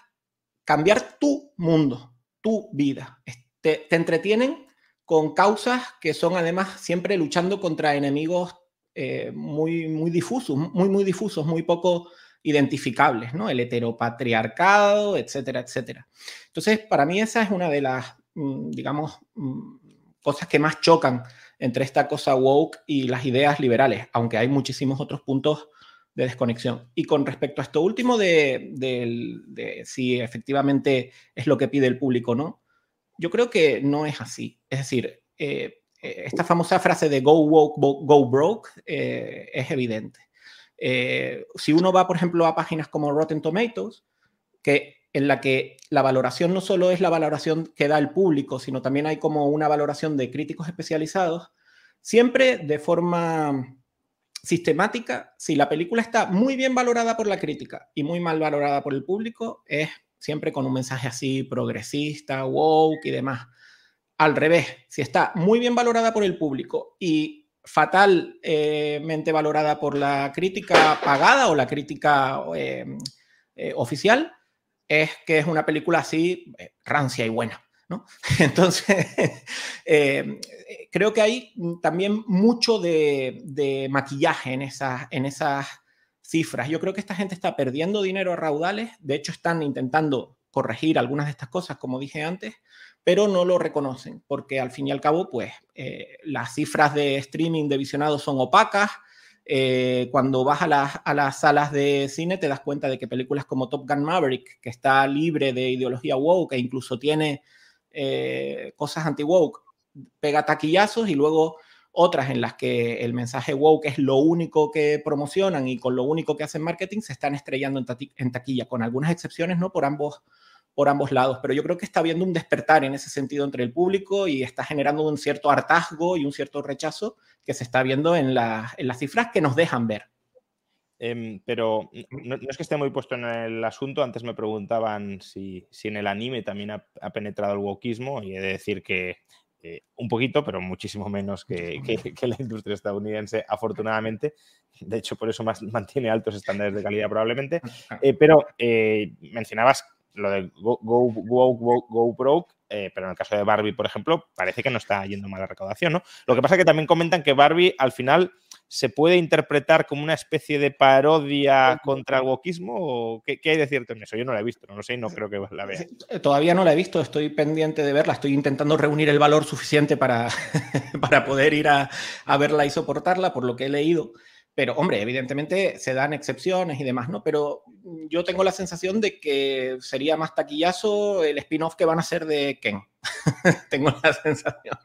cambiar tu mundo, tu vida. Te, entretienen con causas que son además siempre luchando contra enemigos eh, muy, muy difusos, muy, muy difusos, muy poco identificables, ¿no? El heteropatriarcado, etcétera, etcétera. Entonces, para mí esa es una de las, mm, digamos, mm, cosas que más chocan entre esta cosa woke y las ideas liberales, aunque hay muchísimos otros puntos de desconexión. Y con respecto a esto último de, si efectivamente es lo que pide el público o no, yo creo que no es así. Es decir, eh, eh, esta famosa frase de go woke, go broke eh, es evidente. si uno va, por ejemplo, a páginas como Rotten Tomatoes, que en la que la valoración no solo es la valoración que da el público, sino también hay como una valoración de críticos especializados, siempre de forma sistemática, si la película está muy bien valorada por la crítica y muy mal valorada por el público, es siempre con un mensaje así progresista, woke y demás. Al revés, si está muy bien valorada por el público y fatalmente valorada por la crítica pagada o la crítica eh, eh, oficial, es que es una película así eh, rancia y buena. ¿no? *laughs* Entonces, *laughs* creo que hay también mucho de, maquillaje en esas, cifras. Yo creo que esta gente está perdiendo dinero a raudales, de hecho están intentando corregir algunas de estas cosas, como dije antes, pero no lo reconocen, porque al fin y al cabo, pues eh, las cifras de streaming de visionados son opacas. Eh, cuando vas a las, a las, salas de cine te das cuenta de que películas como Top Gun Maverick, que está libre de ideología woke, que incluso tiene eh, cosas anti-woke, pega taquillazos y luego otras en las que el mensaje woke es lo único que promocionan y con lo único que hacen marketing se están estrellando en, taquilla, con algunas excepciones, ¿no? Por ambos, por ambos lados, pero yo creo que está habiendo un despertar en ese sentido entre el público y está generando un cierto hartazgo y un cierto rechazo que se está viendo en, las cifras que nos dejan ver. Em, pero no, es que esté muy puesto en el asunto. Antes me preguntaban si, en el anime también ha, penetrado el wokismo y he de decir que eh, un poquito, pero muchísimo menos que, la industria estadounidense, afortunadamente. De hecho, por eso más, *laughs* mantiene altos estándares de calidad probablemente. Eh, pero eh, mencionabas lo de Go, Go, Broke, eh, pero en el caso de Barbie, por ejemplo, parece que no está yendo mal la recaudación, ¿no? Lo que pasa es que también comentan que Barbie al final se puede interpretar como una especie de parodia contra el wokismo. ¿Qué, ¿Qué, hay de cierto en eso? Yo no la he visto, no lo sé y no creo que la vea. Eh, todavía no la he visto, estoy pendiente de verla, estoy intentando reunir el valor suficiente para, *laughs* para poder ir a, a verla y soportarla, por lo que he leído. Pero, hombre, evidentemente se dan excepciones y demás, ¿no? Pero yo tengo la sensación de que sería más taquillazo el spin-off que van a hacer de Ken. *laughs* tengo la *laughs* sensación.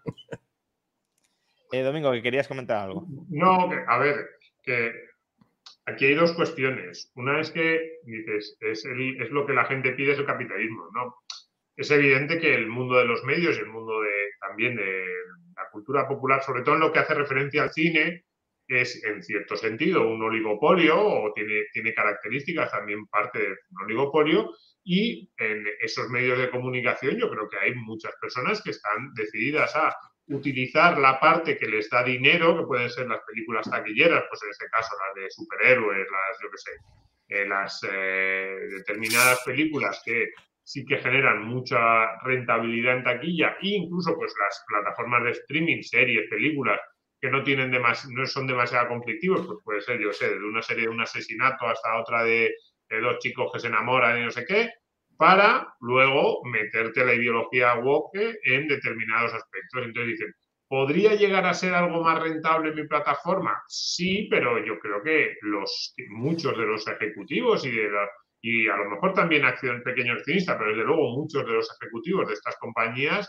Eh, Domingo, que querías comentar algo. No, a ver, que aquí hay dos cuestiones. Una es que, dices, es, es lo que la gente pide, es el capitalismo, ¿no? Es evidente que el mundo de los medios y el mundo de, también de la cultura popular, sobre todo en lo que hace referencia al cine, es en cierto sentido un oligopolio o tiene, tiene características también parte de un oligopolio y en esos medios de comunicación yo creo que hay muchas personas que están decididas a utilizar la parte que les da dinero, que pueden ser las películas taquilleras, pues en este caso las de superhéroes, las, yo qué sé, eh, las eh, determinadas películas que sí que generan mucha rentabilidad en taquilla e incluso pues las plataformas de streaming, series, películas que no tienen no son demasiado conflictivos, pues puede ser, yo sé, de una serie de un asesinato hasta otra de, dos chicos que se enamoran y no sé qué, para luego meterte la ideología woke en determinados aspectos. Entonces dicen, ¿podría llegar a ser algo más rentable en mi plataforma? Sí, pero yo creo que los, muchos de los ejecutivos y de y a lo mejor también acción pequeño accionista, pero desde luego muchos de los ejecutivos de estas compañías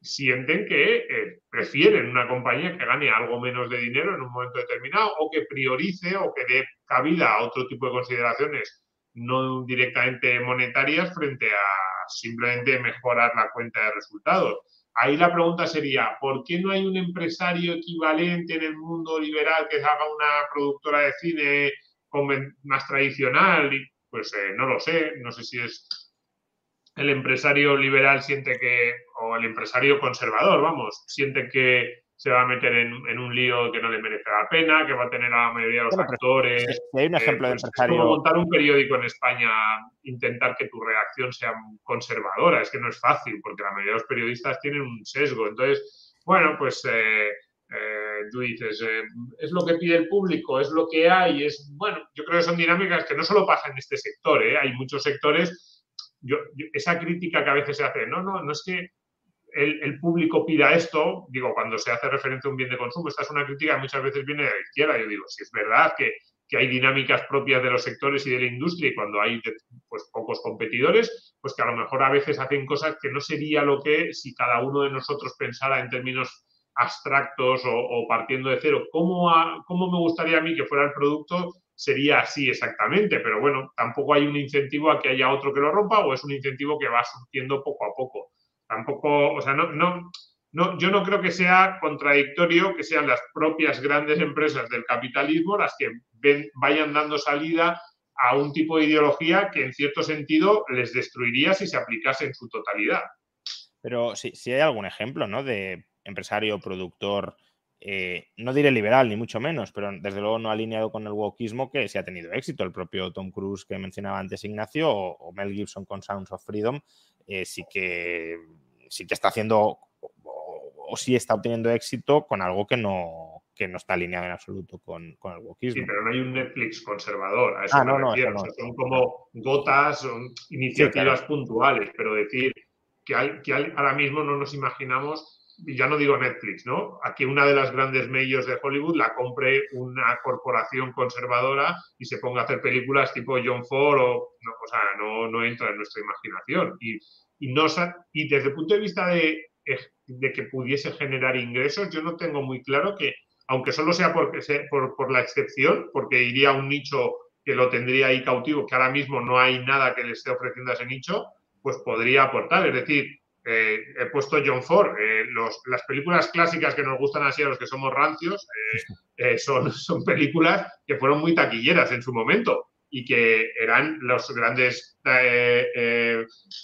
sienten que eh, prefieren una compañía que gane algo menos de dinero en un momento determinado o que priorice o que dé cabida a otro tipo de consideraciones no directamente monetarias frente a simplemente mejorar la cuenta de resultados. Ahí la pregunta sería, ¿por qué no hay un empresario equivalente en el mundo liberal que haga una productora de cine más tradicional? Pues eh, no lo sé, no sé si es el empresario liberal siente que, o el empresario conservador, vamos, siente que se va a meter en, un lío que no le merece la pena, que va a tener a la mayoría de los actores. hay un ejemplo de pues, empresario. Es como montar un periódico en España, intentar que tu reacción sea conservadora. Es que no es fácil, porque la mayoría de los periodistas tienen un sesgo. Entonces, bueno, pues eh, eh, tú dices, eh, es lo que pide el público, es lo que hay. Es bueno, yo creo que son dinámicas que no solo pasan en este sector. Hay muchos sectores yo, esa crítica que a veces se hace, no, no, no es que el, público pida esto, digo, cuando se hace referencia a un bien de consumo, esta es una crítica que muchas veces viene de la izquierda. Yo digo, si es verdad que, hay dinámicas propias de los sectores y de la industria y cuando hay pues, pocos competidores, pues que a lo mejor a veces hacen cosas que no sería lo que si cada uno de nosotros pensara en términos abstractos o, partiendo de cero. ¿Cómo, ¿Cómo me gustaría a mí que fuera el producto sería así exactamente, pero bueno, tampoco hay un incentivo a que haya otro que lo rompa o es un incentivo que va surgiendo poco a poco. Tampoco, o sea, no, no, no, yo no creo que sea contradictorio que sean las propias grandes empresas del capitalismo las que vayan dando salida a un tipo de ideología que en cierto sentido les destruiría si se aplicase en su totalidad. Pero si, si hay algún ejemplo, ¿no? De empresario, productor, eh, no diré liberal, ni mucho menos, pero desde luego no alineado con el wokismo que se ha tenido éxito. El propio Tom Cruise que mencionaba antes Ignacio o, Mel Gibson con Sounds of Freedom eh, sí, que, sí que está haciendo o, sí está obteniendo éxito con algo que no, que no está alineado en absoluto con, el wokismo. Sí, pero no hay un Netflix conservador. A eso ah, no, no, son como gotas, son iniciativas puntuales, pero decir que, hay, que ahora mismo no nos imaginamos ya no digo Netflix, ¿no? Aquí una de las grandes medios de Hollywood la compre una corporación conservadora y se ponga a hacer películas tipo John Ford o, o sea, no, no, entra en nuestra imaginación. Y, y, no, y desde el punto de vista de, de, que pudiese generar ingresos, yo no tengo muy claro que, aunque solo sea porque, por, por la excepción, porque iría a un nicho que lo tendría ahí cautivo, que ahora mismo no hay nada que le esté ofreciendo a ese nicho, pues podría aportar. Es decir, eh, he puesto John Ford. Eh, las películas clásicas que nos gustan así a los que somos rancios eh, *laughs* son, películas que fueron muy taquilleras en su momento y que eran los grandes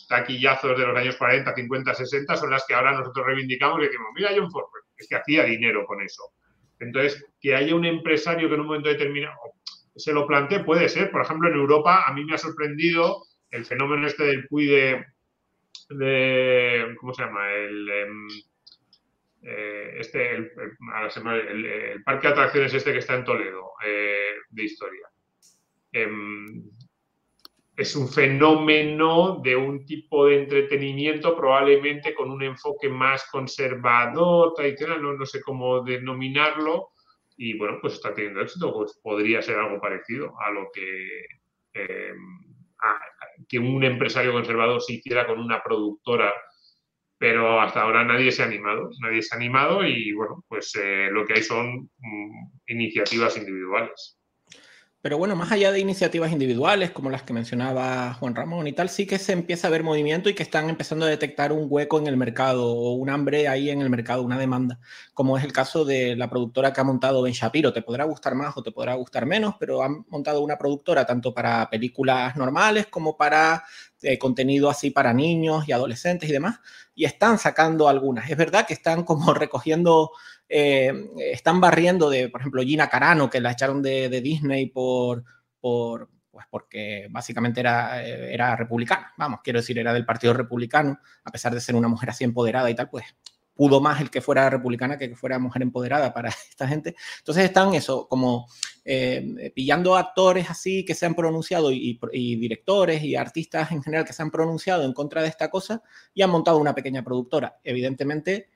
taquillazos de los años 40, 50, 60, son las que ahora nosotros reivindicamos y decimos, mira John Ford, pues, es que hacía dinero con eso. Entonces, que haya un empresario que en un momento determinado se lo plantee, puede ser. Por ejemplo, en Europa a mí me ha sorprendido el fenómeno este del cuide de, ¿cómo se llama? El, em, eh, este, el, parque de atracciones este que está en Toledo, eh, de historia. Em, es un fenómeno de un tipo de entretenimiento probablemente con un enfoque más conservador, tradicional, no, no sé cómo denominarlo, y bueno, pues está teniendo éxito, pues podría ser algo parecido a lo que em, que un empresario conservador se hiciera con una productora, pero hasta ahora nadie se ha animado, nadie se ha animado y bueno, pues eh, lo que hay son mm, iniciativas individuales. Pero bueno, más allá de iniciativas individuales como las que mencionaba Juan Ramón y tal, sí que se empieza a ver movimiento y que están empezando a detectar un hueco en el mercado o un hambre ahí en el mercado, una demanda, como es el caso de la productora que ha montado Ben Shapiro. Te podrá gustar más o te podrá gustar menos, pero han montado una productora tanto para películas normales como para eh, contenido así para niños y adolescentes y demás, y están sacando algunas. Es verdad que están como *laughs* recogiendo eh, están barriendo de, por ejemplo, Gina Carano, que la echaron de, Disney por, por, pues porque básicamente era, eh, era republicana, vamos, quiero decir, era del Partido Republicano, a pesar de ser una mujer así empoderada y tal, pues pudo más el que fuera republicana que que fuera mujer empoderada para *laughs* esta gente. Entonces están eso, como eh, pillando actores así que se han pronunciado y, directores y artistas en general que se han pronunciado en contra de esta cosa y han montado una pequeña productora. Evidentemente,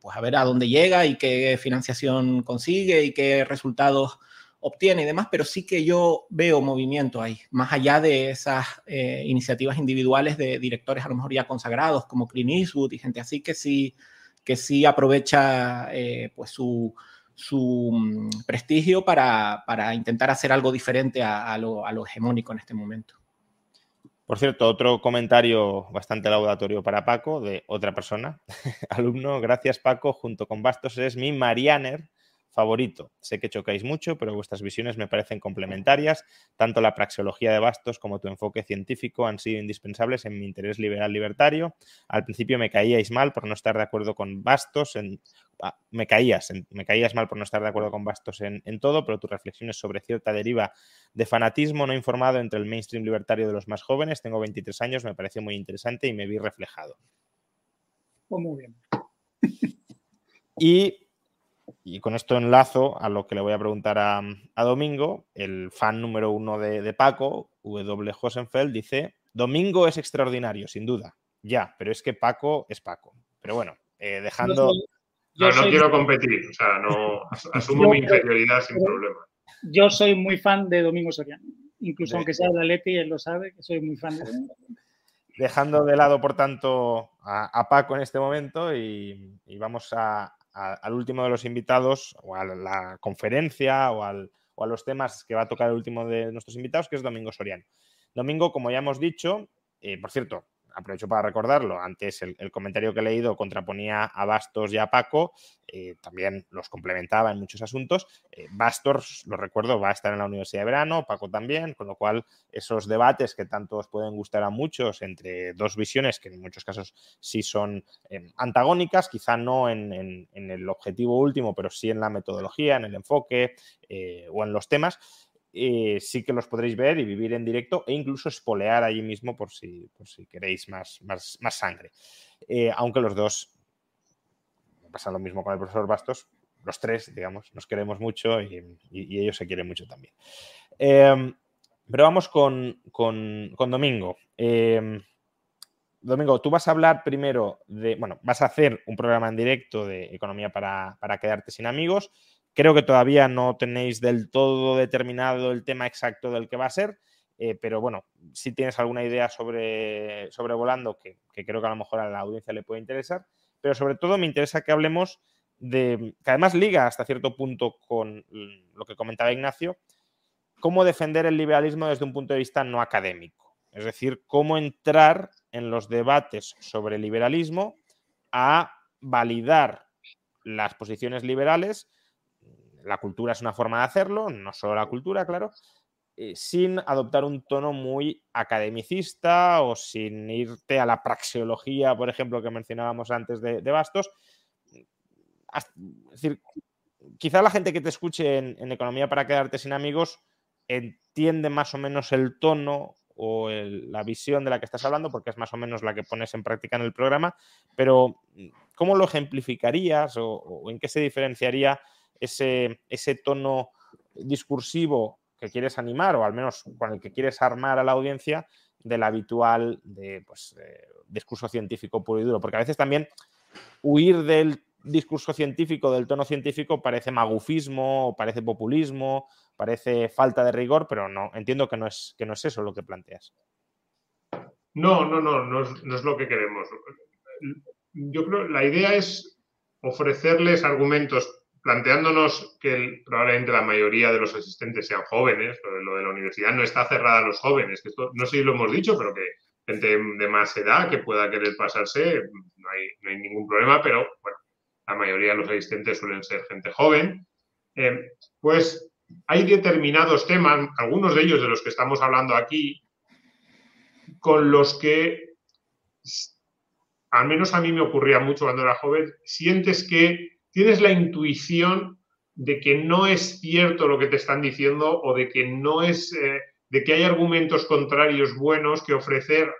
pues a ver a dónde llega y qué financiación consigue y qué resultados obtiene y demás, pero sí que yo veo movimiento ahí, más allá de esas eh, iniciativas individuales de directores a lo mejor ya consagrados como Clint Eastwood y gente así que sí, que sí aprovecha eh, pues su, su mm, prestigio para, para, intentar hacer algo diferente a, lo, a lo hegemónico en este momento. Por cierto, otro comentario bastante laudatorio para Paco de otra persona, *laughs* alumno. Gracias, Paco. Junto con Bastos es mi Marianer favorito. Sé que chocáis mucho, pero vuestras visiones me parecen complementarias. Tanto la praxeología de Bastos como tu enfoque científico han sido indispensables en mi interés liberal libertario. Al principio me caíais mal por no estar de acuerdo con Bastos en... Ah, me caías, me caías mal por no estar de acuerdo con Bastos en, en todo, pero tus reflexiones sobre cierta deriva de fanatismo no informado entre el mainstream libertario de los más jóvenes, tengo 23 años, me pareció muy interesante y me vi reflejado. Pues muy bien. Y y con esto enlazo a lo que le voy a preguntar a, Domingo, el fan número uno de, Paco, W. Hosenfeld, dice, Domingo es extraordinario, sin duda, ya, pero es que Paco es Paco. Pero bueno, eh, dejando... Yo no, quiero competir, o sea, no *laughs* asumo mi inferioridad sin problema. Yo soy muy fan de Domingo Soriano, incluso aunque sea de Leti, él lo sabe, que soy muy fan de Dejando de lado, por tanto, a, Paco en este momento y vamos a, al último de los invitados, o a la conferencia, o, al, o, a los temas que va a tocar el último de nuestros invitados, que es Domingo Soriano. Domingo, como ya hemos dicho, eh, por cierto, aprovecho para recordarlo, antes el, comentario que he leído contraponía a Bastos y a Paco, eh, también los complementaba en muchos asuntos. Eh, Bastos, lo recuerdo, va a estar en la Universidad de Verano, Paco también, con lo cual esos debates que tanto os pueden gustar a muchos entre dos visiones, que en muchos casos sí son eh, antagónicas, quizá no en, en, el objetivo último, pero sí en la metodología, en el enfoque o en los temas, eh, sí que los podréis ver y vivir en directo e incluso espolear allí mismo por si, por si queréis más, más, sangre. Eh, aunque los dos, pasa lo mismo con el profesor Bastos, los tres, digamos, nos queremos mucho y, ellos se quieren mucho también. Em, pero vamos con, Domingo. Em, Domingo, tú vas a hablar primero de, bueno, vas a hacer un programa en directo de economía para, para quedarte sin amigos Creo que todavía no tenéis del todo determinado el tema exacto del que va a ser, eh, pero bueno, si tienes alguna idea sobre, sobre Volando, que, creo que a lo mejor a la audiencia le puede interesar, pero sobre todo me interesa que hablemos de, que además liga hasta cierto punto con lo que comentaba Ignacio, cómo defender el liberalismo desde un punto de vista no académico. Es decir, cómo entrar en los debates sobre liberalismo a validar las posiciones liberales la cultura es una forma de hacerlo, no solo la cultura, claro, eh, sin adoptar un tono muy academicista o sin irte a la praxeología, por ejemplo, que mencionábamos antes de, Bastos. Es decir, quizá la gente que te escuche en, Economía para quedarte sin amigos entiende más o menos el tono o la visión de la que estás hablando, porque es más o menos la que pones en práctica en el programa, pero ¿cómo lo ejemplificarías o en qué se diferenciaría ese, ese tono discursivo que quieres animar o al menos con el que quieres armar a la audiencia del habitual de, pues, discurso científico puro y duro. Porque a veces también huir del discurso científico, del tono científico, parece magufismo, parece populismo, parece falta de rigor, pero no, entiendo que no es, que no es eso lo que planteas. No, no, no, no es, no es lo que queremos. Yo creo la idea es ofrecerles argumentos planteándonos que probablemente la mayoría de los asistentes sean jóvenes, lo de, la universidad no está cerrada a los jóvenes, que esto no sé si lo hemos dicho, pero que gente de más edad que pueda querer pasarse, no hay, ningún problema, pero bueno, la mayoría de los asistentes suelen ser gente joven. Eh, pues hay determinados temas, algunos de ellos de los que estamos hablando aquí, con los que, al menos a mí me ocurría mucho cuando era joven, sientes que tienes la intuición de que no es cierto lo que te están diciendo o de que no es, eh, de que hay argumentos contrarios buenos que ofrecer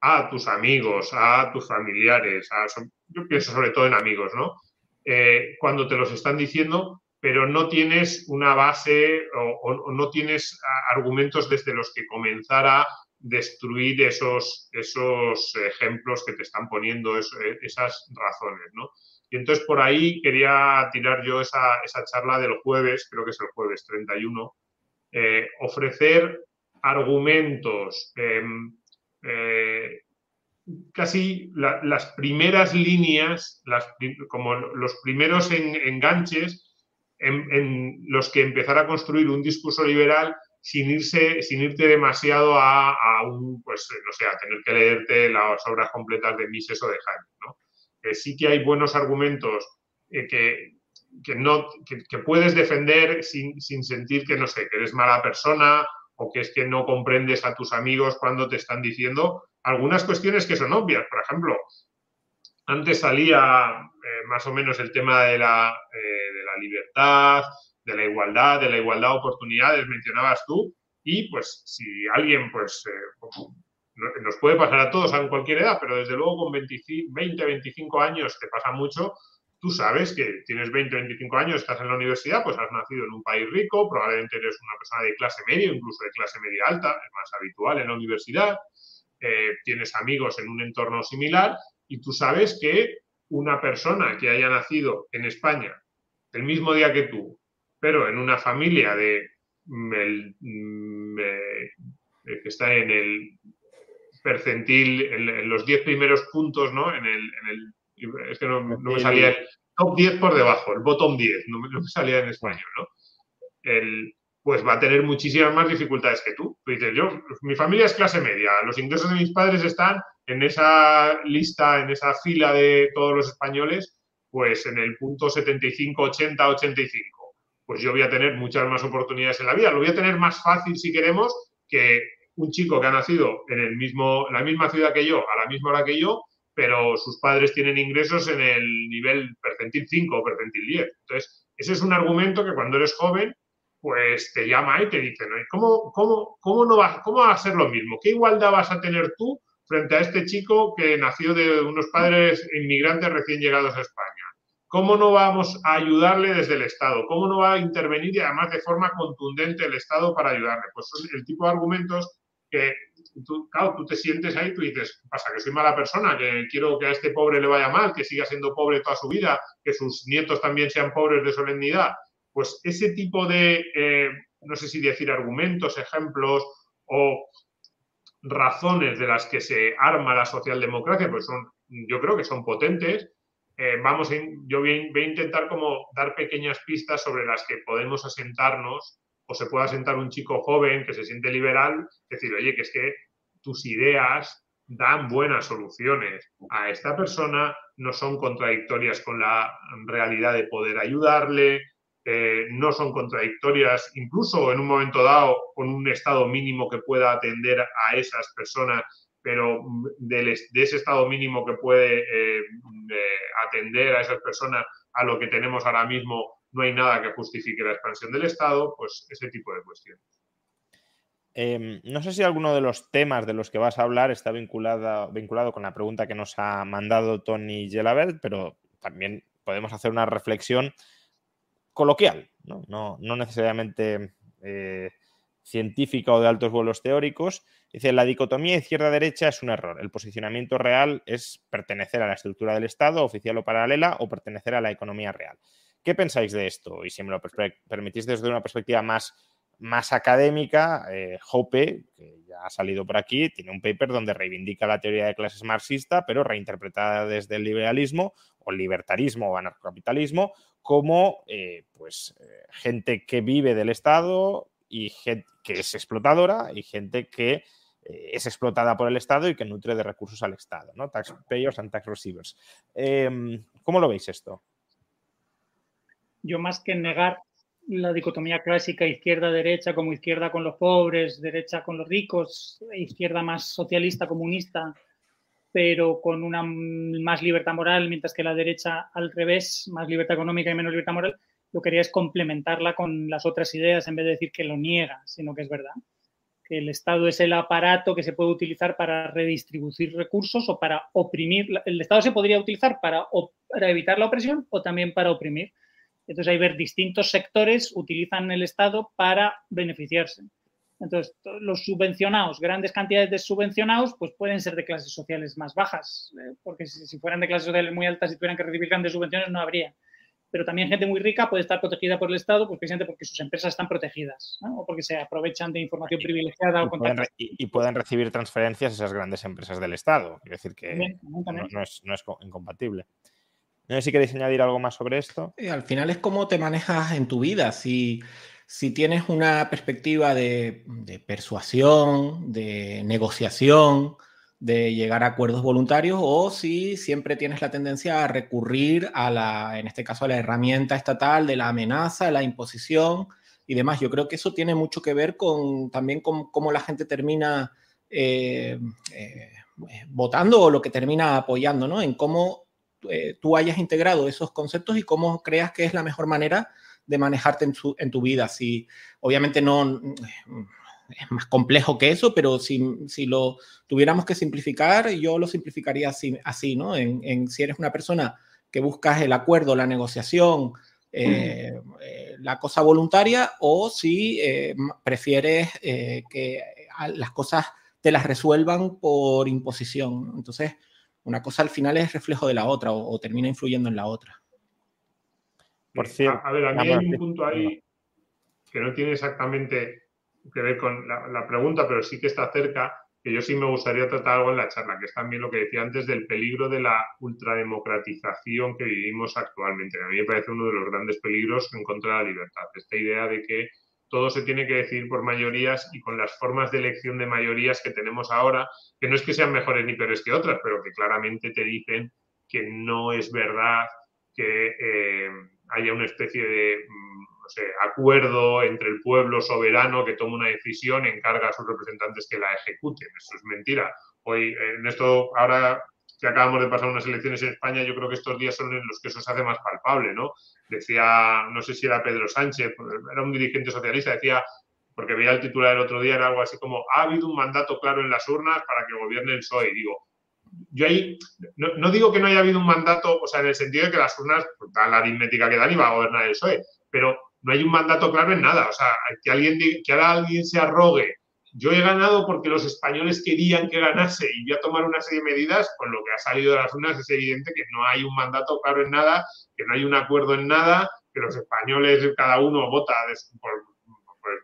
a tus amigos, a tus familiares, yo pienso sobre todo en amigos, ¿no? Eh, cuando te los están diciendo, pero no tienes una base o, no tienes argumentos desde los que comenzar a destruir esos, esos ejemplos que te están poniendo, esas razones, ¿no? Y entonces por ahí quería tirar yo esa, charla del jueves, creo que es el jueves 31, eh, ofrecer argumentos, em, eh, casi las primeras líneas, las, como los primeros enganches en, los que empezar a construir un discurso liberal sin irse, sin irte demasiado a, un, pues, no sé, a tener que leerte las obras completas de Mises o de Hayek, ¿no? Sí que hay buenos argumentos eh, que, no, que, puedes defender sin, sentir que, no sé, que eres mala persona o que es que no comprendes a tus amigos cuando te están diciendo algunas cuestiones que son obvias. Por ejemplo, antes salía eh, más o menos el tema de la, eh, de la libertad, de la igualdad, de la igualdad de oportunidades, mencionabas tú, y pues si alguien pues nos puede pasar a todos en cualquier edad, pero desde luego con 20, 25 años te pasa mucho. Tú sabes que tienes 20, 25 años, estás en la universidad, pues has nacido en un país rico, probablemente eres una persona de clase media, incluso de clase media alta, es más habitual en la universidad, eh, tienes amigos en un entorno similar y tú sabes que una persona que haya nacido en España el mismo día que tú, pero en una familia de mm, mm, eh, que está en el percentil, en, los 10 primeros puntos, ¿no? En el, en el, es que no, me salía el top 10 por debajo, el bottom 10, no, me salía en español, ¿no? El, pues va a tener muchísimas más dificultades que tú. Tú dices, yo, mi familia es clase media, los ingresos de mis padres están en esa lista, en esa fila de todos los españoles, pues en el punto 75, 80, 85. Pues yo voy a tener muchas más oportunidades en la vida. Lo voy a tener más fácil, si queremos, que un chico que ha nacido en el mismo, la misma ciudad que yo, a la misma hora que yo, pero sus padres tienen ingresos en el nivel percentil 5 o percentil 10. Entonces, ese es un argumento que cuando eres joven, pues te llama y te dice. ¿Cómo, cómo, cómo, no va, ¿cómo va a ser lo mismo? ¿Qué igualdad vas a tener tú frente a este chico que nació de unos padres inmigrantes recién llegados a España? ¿Cómo no vamos a ayudarle desde el Estado? ¿Cómo no va a intervenir y además de forma contundente el Estado para ayudarle? Pues son el tipo de argumentos que tú, claro, tú te sientes ahí, tú dices, pasa que soy mala persona, que quiero que a este pobre le vaya mal, que siga siendo pobre toda su vida, que sus nietos también sean pobres de solemnidad. Pues ese tipo de, eh, no sé si decir argumentos, ejemplos o razones de las que se arma la socialdemocracia, pues son, yo creo que son potentes. Eh, vamos, yo voy, voy a intentar como dar pequeñas pistas sobre las que podemos asentarnos o se pueda sentar un chico joven que se siente liberal, decir, oye, que es que tus ideas dan buenas soluciones a esta persona, no son contradictorias con la realidad de poder ayudarle, eh, no son contradictorias, incluso en un momento dado, con un estado mínimo que pueda atender a esas personas, pero de, ese estado mínimo que puede eh, atender a esas personas a lo que tenemos ahora mismo no hay nada que justifique la expansión del Estado, pues ese tipo de cuestiones. Em, no sé si alguno de los temas de los que vas a hablar está vinculado, con la pregunta que nos ha mandado Tony Gelabert, pero también podemos hacer una reflexión coloquial, no, necesariamente eh, científica o de altos vuelos teóricos. Dice, la dicotomía izquierda-derecha es un error. El posicionamiento real es pertenecer a la estructura del Estado, oficial o paralela, o pertenecer a la economía real. ¿Qué pensáis de esto? Y si me lo permitís desde una perspectiva más, más académica, eh, que ya ha salido por aquí, tiene un paper donde reivindica la teoría de clases marxista, pero reinterpretada desde el liberalismo o libertarismo o anarcocapitalismo como eh, pues, eh, gente que vive del Estado y que es explotadora y gente que es explotada por el Estado y que nutre de recursos al Estado, ¿no? Taxpayers and tax receivers. Em, ¿Cómo lo veis esto? Yo más que negar la dicotomía clásica izquierda-derecha como izquierda con los pobres, derecha con los ricos, izquierda más socialista, comunista, pero con una más libertad moral, mientras que la derecha al revés, más libertad económica y menos libertad moral, lo que quería es complementarla con las otras ideas en vez de decir que lo niega, sino que es verdad. Que el Estado es el aparato que se puede utilizar para redistribuir recursos o para oprimir. El Estado se podría utilizar para, para evitar la opresión o también para oprimir. Entonces, hay ver distintos sectores utilizan el Estado para beneficiarse. Entonces, los subvencionados, grandes cantidades de subvencionados, pues pueden ser de clases sociales más bajas, eh, porque si, fueran de clases sociales muy altas y tuvieran que recibir grandes subvenciones, no habría. Pero también gente muy rica puede estar protegida por el Estado, pues precisamente porque sus empresas están protegidas, o porque se aprovechan de información privilegiada. Y, o pueden, y, pueden recibir transferencias esas grandes empresas del Estado. Quiero decir que no, es, no es incompatible. No sé si queréis añadir algo más sobre esto. al final es cómo te manejas en tu vida. Si, si tienes una perspectiva de, persuasión, de negociación, de llegar a acuerdos voluntarios, o si siempre tienes la tendencia a recurrir a la, en este caso, a la herramienta estatal de la amenaza, la imposición y demás. Yo creo que eso tiene mucho que ver con también con cómo la gente termina eh, eh, votando o lo que termina apoyando, ¿no? En cómo eh, tú hayas integrado esos conceptos y cómo creas que es la mejor manera de manejarte en, tu vida. Si, obviamente no es más complejo que eso, pero si, si lo tuviéramos que simplificar, yo lo simplificaría así, así ¿no? En, si eres una persona que buscas el acuerdo, la negociación, eh, eh, la cosa voluntaria, o si prefieres que las cosas te las resuelvan por imposición. Entonces, una cosa al final es reflejo de la otra o, termina influyendo en la otra. Por cierto. A, ver, a mí hay un punto ahí que no tiene exactamente que ver con la, pregunta, pero sí que está cerca, que yo sí me gustaría tratar algo en la charla, que es también lo que decía antes del peligro de la ultrademocratización que vivimos actualmente. A mí me parece uno de los grandes peligros en contra de la libertad. Esta idea de que todo se tiene que decidir por mayorías y con las formas de elección de mayorías que tenemos ahora, que no es que sean mejores ni peores que otras, pero que claramente te dicen que no es verdad que eh, haya una especie de mm, acuerdo entre el pueblo soberano que toma una decisión, encarga a sus representantes que la ejecuten. Eso es mentira. Hoy, en esto, ahora que acabamos de pasar unas elecciones en España, yo creo que estos días son en los que eso se hace más palpable, ¿no? Decía, no sé si era Pedro Sánchez, era un dirigente socialista, decía, porque veía el titular el otro día, era algo así como, ha habido un mandato claro en las urnas para que gobierne el PSOE. Digo, yo ahí, no, digo que no haya habido un mandato, o sea, en el sentido de que las urnas pues, dan la aritmética que dan y va a gobernar el PSOE, pero no hay un mandato claro en nada. O sea, que alguien que ahora alguien se arrogue, yo he ganado porque los españoles querían que ganase y voy a tomar una serie de medidas, con lo que ha salido de las urnas es evidente que no hay un mandato claro en nada, que no hay un acuerdo en nada, que los españoles cada uno vota por,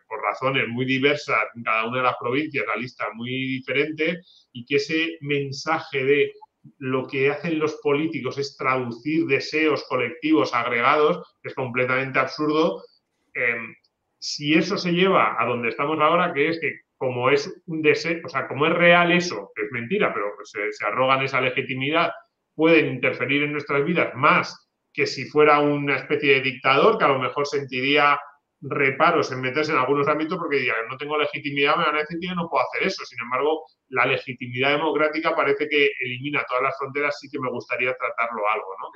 por razones muy diversas en cada una de las provincias, la lista muy diferente, y que ese mensaje de lo que hacen los políticos es traducir deseos colectivos agregados, es completamente absurdo. Em, si eso se lleva a donde estamos ahora, que es que como es un deseo, o sea, como es real eso, es mentira, pero se, se arrogan esa legitimidad, pueden interferir en nuestras vidas más que si fuera una especie de dictador que a lo mejor sentiría reparos en meterse en algunos ámbitos porque diría, no tengo legitimidad, me van a decir que no puedo hacer eso. Sin embargo, la legitimidad democrática parece que elimina todas las fronteras, sí que me gustaría tratarlo algo, ¿no?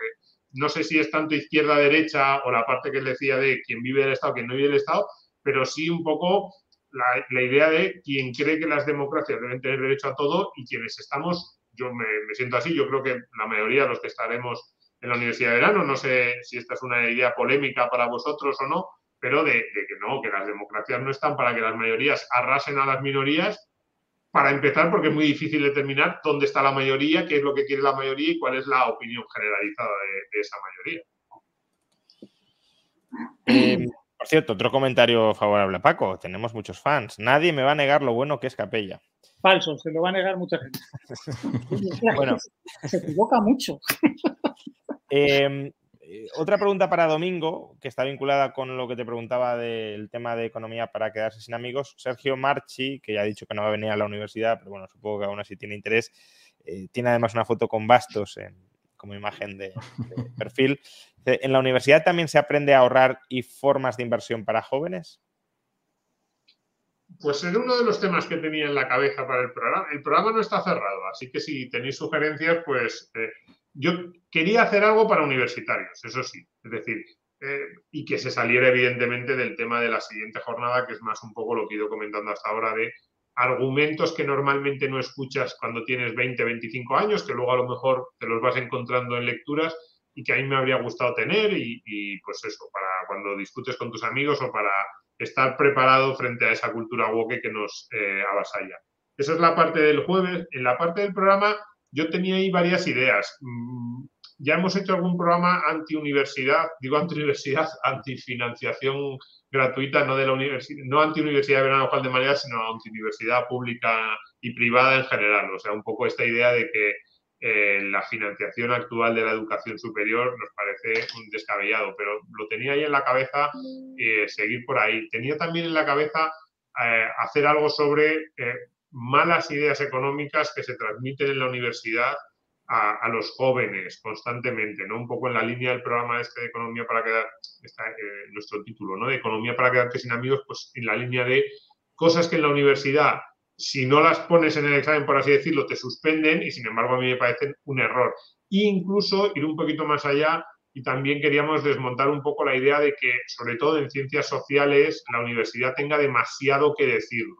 No sé si es tanto izquierda-derecha o la parte que él decía de quien vive del Estado, quien no vive del Estado, pero sí un poco la, idea de quien cree que las democracias deben tener derecho a todo y quienes estamos, yo me, siento así, yo creo que la mayoría de los que estaremos en la Universidad de Verano, no sé si esta es una idea polémica para vosotros o no, pero de, que no, que las democracias no están para que las mayorías arrasen a las minorías, para empezar, porque es muy difícil determinar dónde está la mayoría, qué es lo que quiere la mayoría y cuál es la opinión generalizada de, esa mayoría. Eh, por cierto, otro comentario favorable a Paco. Tenemos muchos fans. Nadie me va a negar lo bueno que es Capella. Falso, se lo va a negar mucha gente. *laughs* bueno. Se equivoca mucho. *laughs* Eh, eh, otra pregunta para Domingo, que está vinculada con lo que te preguntaba del tema de economía para quedarse sin amigos. Sergio Marchi, que ya ha dicho que no va a venir a la universidad, pero bueno, supongo que aún así tiene interés. Eh, tiene además una foto con bastos como imagen de, *laughs* perfil. ¿En la universidad también se aprende a ahorrar y formas de inversión para jóvenes? Pues es uno de los temas que tenía en la cabeza para el programa. El programa no está cerrado, así que si tenéis sugerencias, pues eh, yo quería hacer algo para universitarios, eso sí, es decir, eh, y que se saliera evidentemente del tema de la siguiente jornada, que es más un poco lo que he ido comentando hasta ahora de argumentos que normalmente no escuchas cuando tienes 20, 25 años, que luego a lo mejor te los vas encontrando en lecturas y que a mí me habría gustado tener y, pues eso, para cuando discutes con tus amigos o para estar preparado frente a esa cultura woke que nos eh, avasalla. Esa es la parte del jueves. En la parte del programa yo tenía ahí varias ideas. Mm, ya hemos hecho algún programa anti-universidad, digo anti-universidad, *laughs* anti-financiación gratuita, no de la universidad, no anti-universidad de Verano Juan de María, sino anti-universidad pública y privada en general. O sea, un poco esta idea de que eh, la financiación actual de la educación superior nos parece un descabellado, pero lo tenía ahí en la cabeza eh, seguir por ahí. Tenía también en la cabeza eh, hacer algo sobre malas ideas económicas que se transmiten en la universidad a, los jóvenes constantemente, ¿no? Un poco en la línea del programa este de Economía para quedar, está eh, nuestro título, ¿no? De Economía para quedarte sin amigos, pues en la línea de cosas que en la universidad, si no las pones en el examen, por así decirlo, te suspenden y sin embargo a mí me parecen un error. E incluso ir un poquito más allá y también queríamos desmontar un poco la idea de que, sobre todo en ciencias sociales, la universidad tenga demasiado que decirlo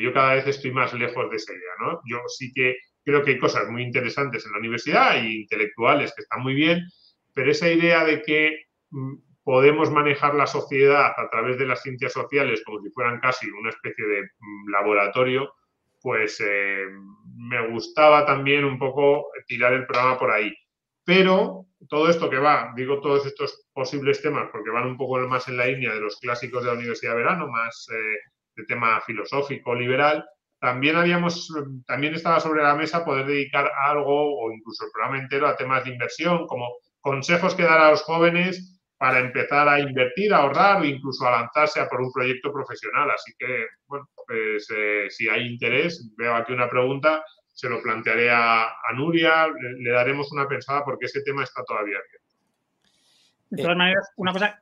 yo cada vez estoy más lejos de esa idea, ¿no? Yo sí que creo que hay cosas muy interesantes en la universidad y intelectuales que están muy bien, pero esa idea de que mm, podemos manejar la sociedad a través de las ciencias sociales como si fueran casi una especie de mm, laboratorio, pues eh, me gustaba también un poco tirar el programa por ahí. Pero todo esto que va, digo todos estos posibles temas porque van un poco más en la línea de los clásicos de la Universidad de Verano, más eh, de tema filosófico, liberal, también habíamos, también estaba sobre la mesa poder dedicar algo o incluso el programa entero a temas de inversión, como consejos que dar a los jóvenes para empezar a invertir, a ahorrar e incluso a lanzarse a por un proyecto profesional. Así que, bueno, pues eh, si hay interés, veo aquí una pregunta, se lo plantearé a, Nuria, le, daremos una pensada porque ese tema está todavía abierto. De todas maneras, una cosa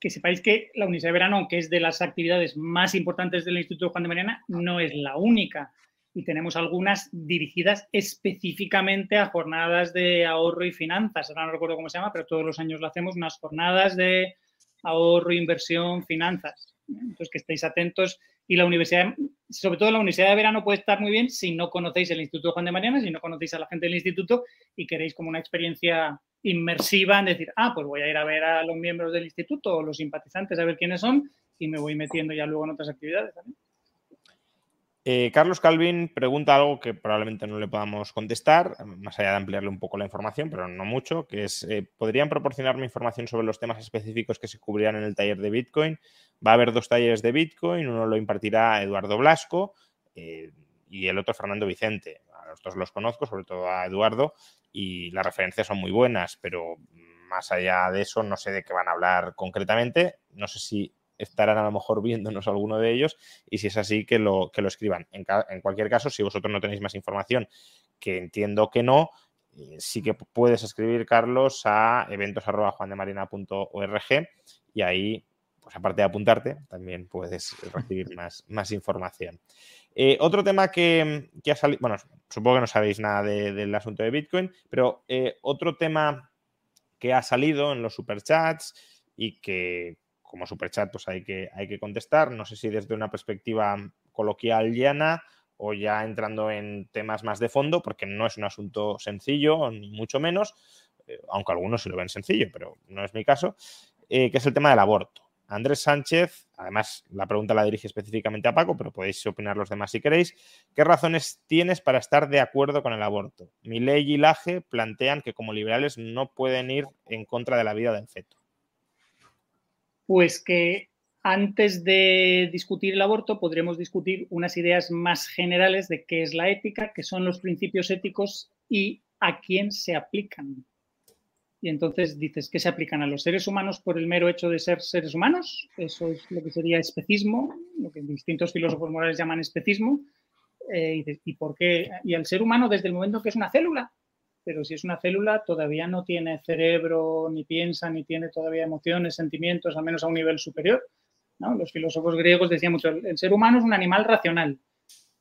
que sepáis que la Universidad de Verano, que es de las actividades más importantes del Instituto Juan de Mariana, no es la única. Y tenemos algunas dirigidas específicamente a jornadas de ahorro y finanzas. Ahora no recuerdo cómo se llama, pero todos los años lo hacemos, unas jornadas de ahorro, inversión, finanzas. Entonces, que estéis atentos y la universidad, sobre todo la universidad de verano puede estar muy bien si no conocéis el Instituto Juan de Mariana, si no conocéis a la gente del instituto y queréis como una experiencia inmersiva en decir, ah, pues voy a ir a ver a los miembros del instituto o los simpatizantes a ver quiénes son y me voy metiendo ya luego en otras actividades también. Eh, Carlos Calvin pregunta algo que probablemente no le podamos contestar, más allá de ampliarle un poco la información, pero no mucho, que es, eh, ¿podrían proporcionarme información sobre los temas específicos que se cubrirán en el taller de Bitcoin? Va a haber dos talleres de Bitcoin, uno lo impartirá Eduardo Blasco eh, y el otro Fernando Vicente. A los dos los conozco, sobre todo a Eduardo, y las referencias son muy buenas, pero más allá de eso no sé de qué van a hablar concretamente. No sé si estarán a lo mejor viéndonos alguno de ellos y si es así que lo, que lo escriban. En, cualquier caso, si vosotros no tenéis más información, que entiendo que no, sí que puedes escribir, Carlos, a eventos.juandemarina.org y ahí, pues aparte de apuntarte, también puedes recibir *laughs* más, más información. Eh, otro tema que, ha salido, bueno, supongo que no sabéis nada del asunto de Bitcoin, pero eh, otro tema que ha salido en los superchats y que como superchat pues hay que, hay que contestar. No sé si desde una perspectiva coloquial llana o ya entrando en temas más de fondo, porque no es un asunto sencillo, ni mucho menos, eh, aunque algunos se lo ven sencillo, pero no es mi caso, eh, que es el tema del aborto. Andrés Sánchez, además la pregunta la dirige específicamente a Paco, pero podéis opinar los demás si queréis. ¿Qué razones tienes para estar de acuerdo con el aborto? ley y Laje plantean que como liberales no pueden ir en contra de la vida del feto pues que antes de discutir el aborto podremos discutir unas ideas más generales de qué es la ética, qué son los principios éticos y a quién se aplican. Y entonces dices que se aplican a los seres humanos por el mero hecho de ser seres humanos. Eso es lo que sería especismo, lo que distintos filósofos morales llaman especismo. Eh, y, por qué? y al ser humano desde el momento que es una célula pero si es una célula todavía no tiene cerebro, ni piensa, ni tiene todavía emociones, sentimientos, al menos a un nivel superior. Los filósofos griegos decían mucho, el ser humano es un animal racional,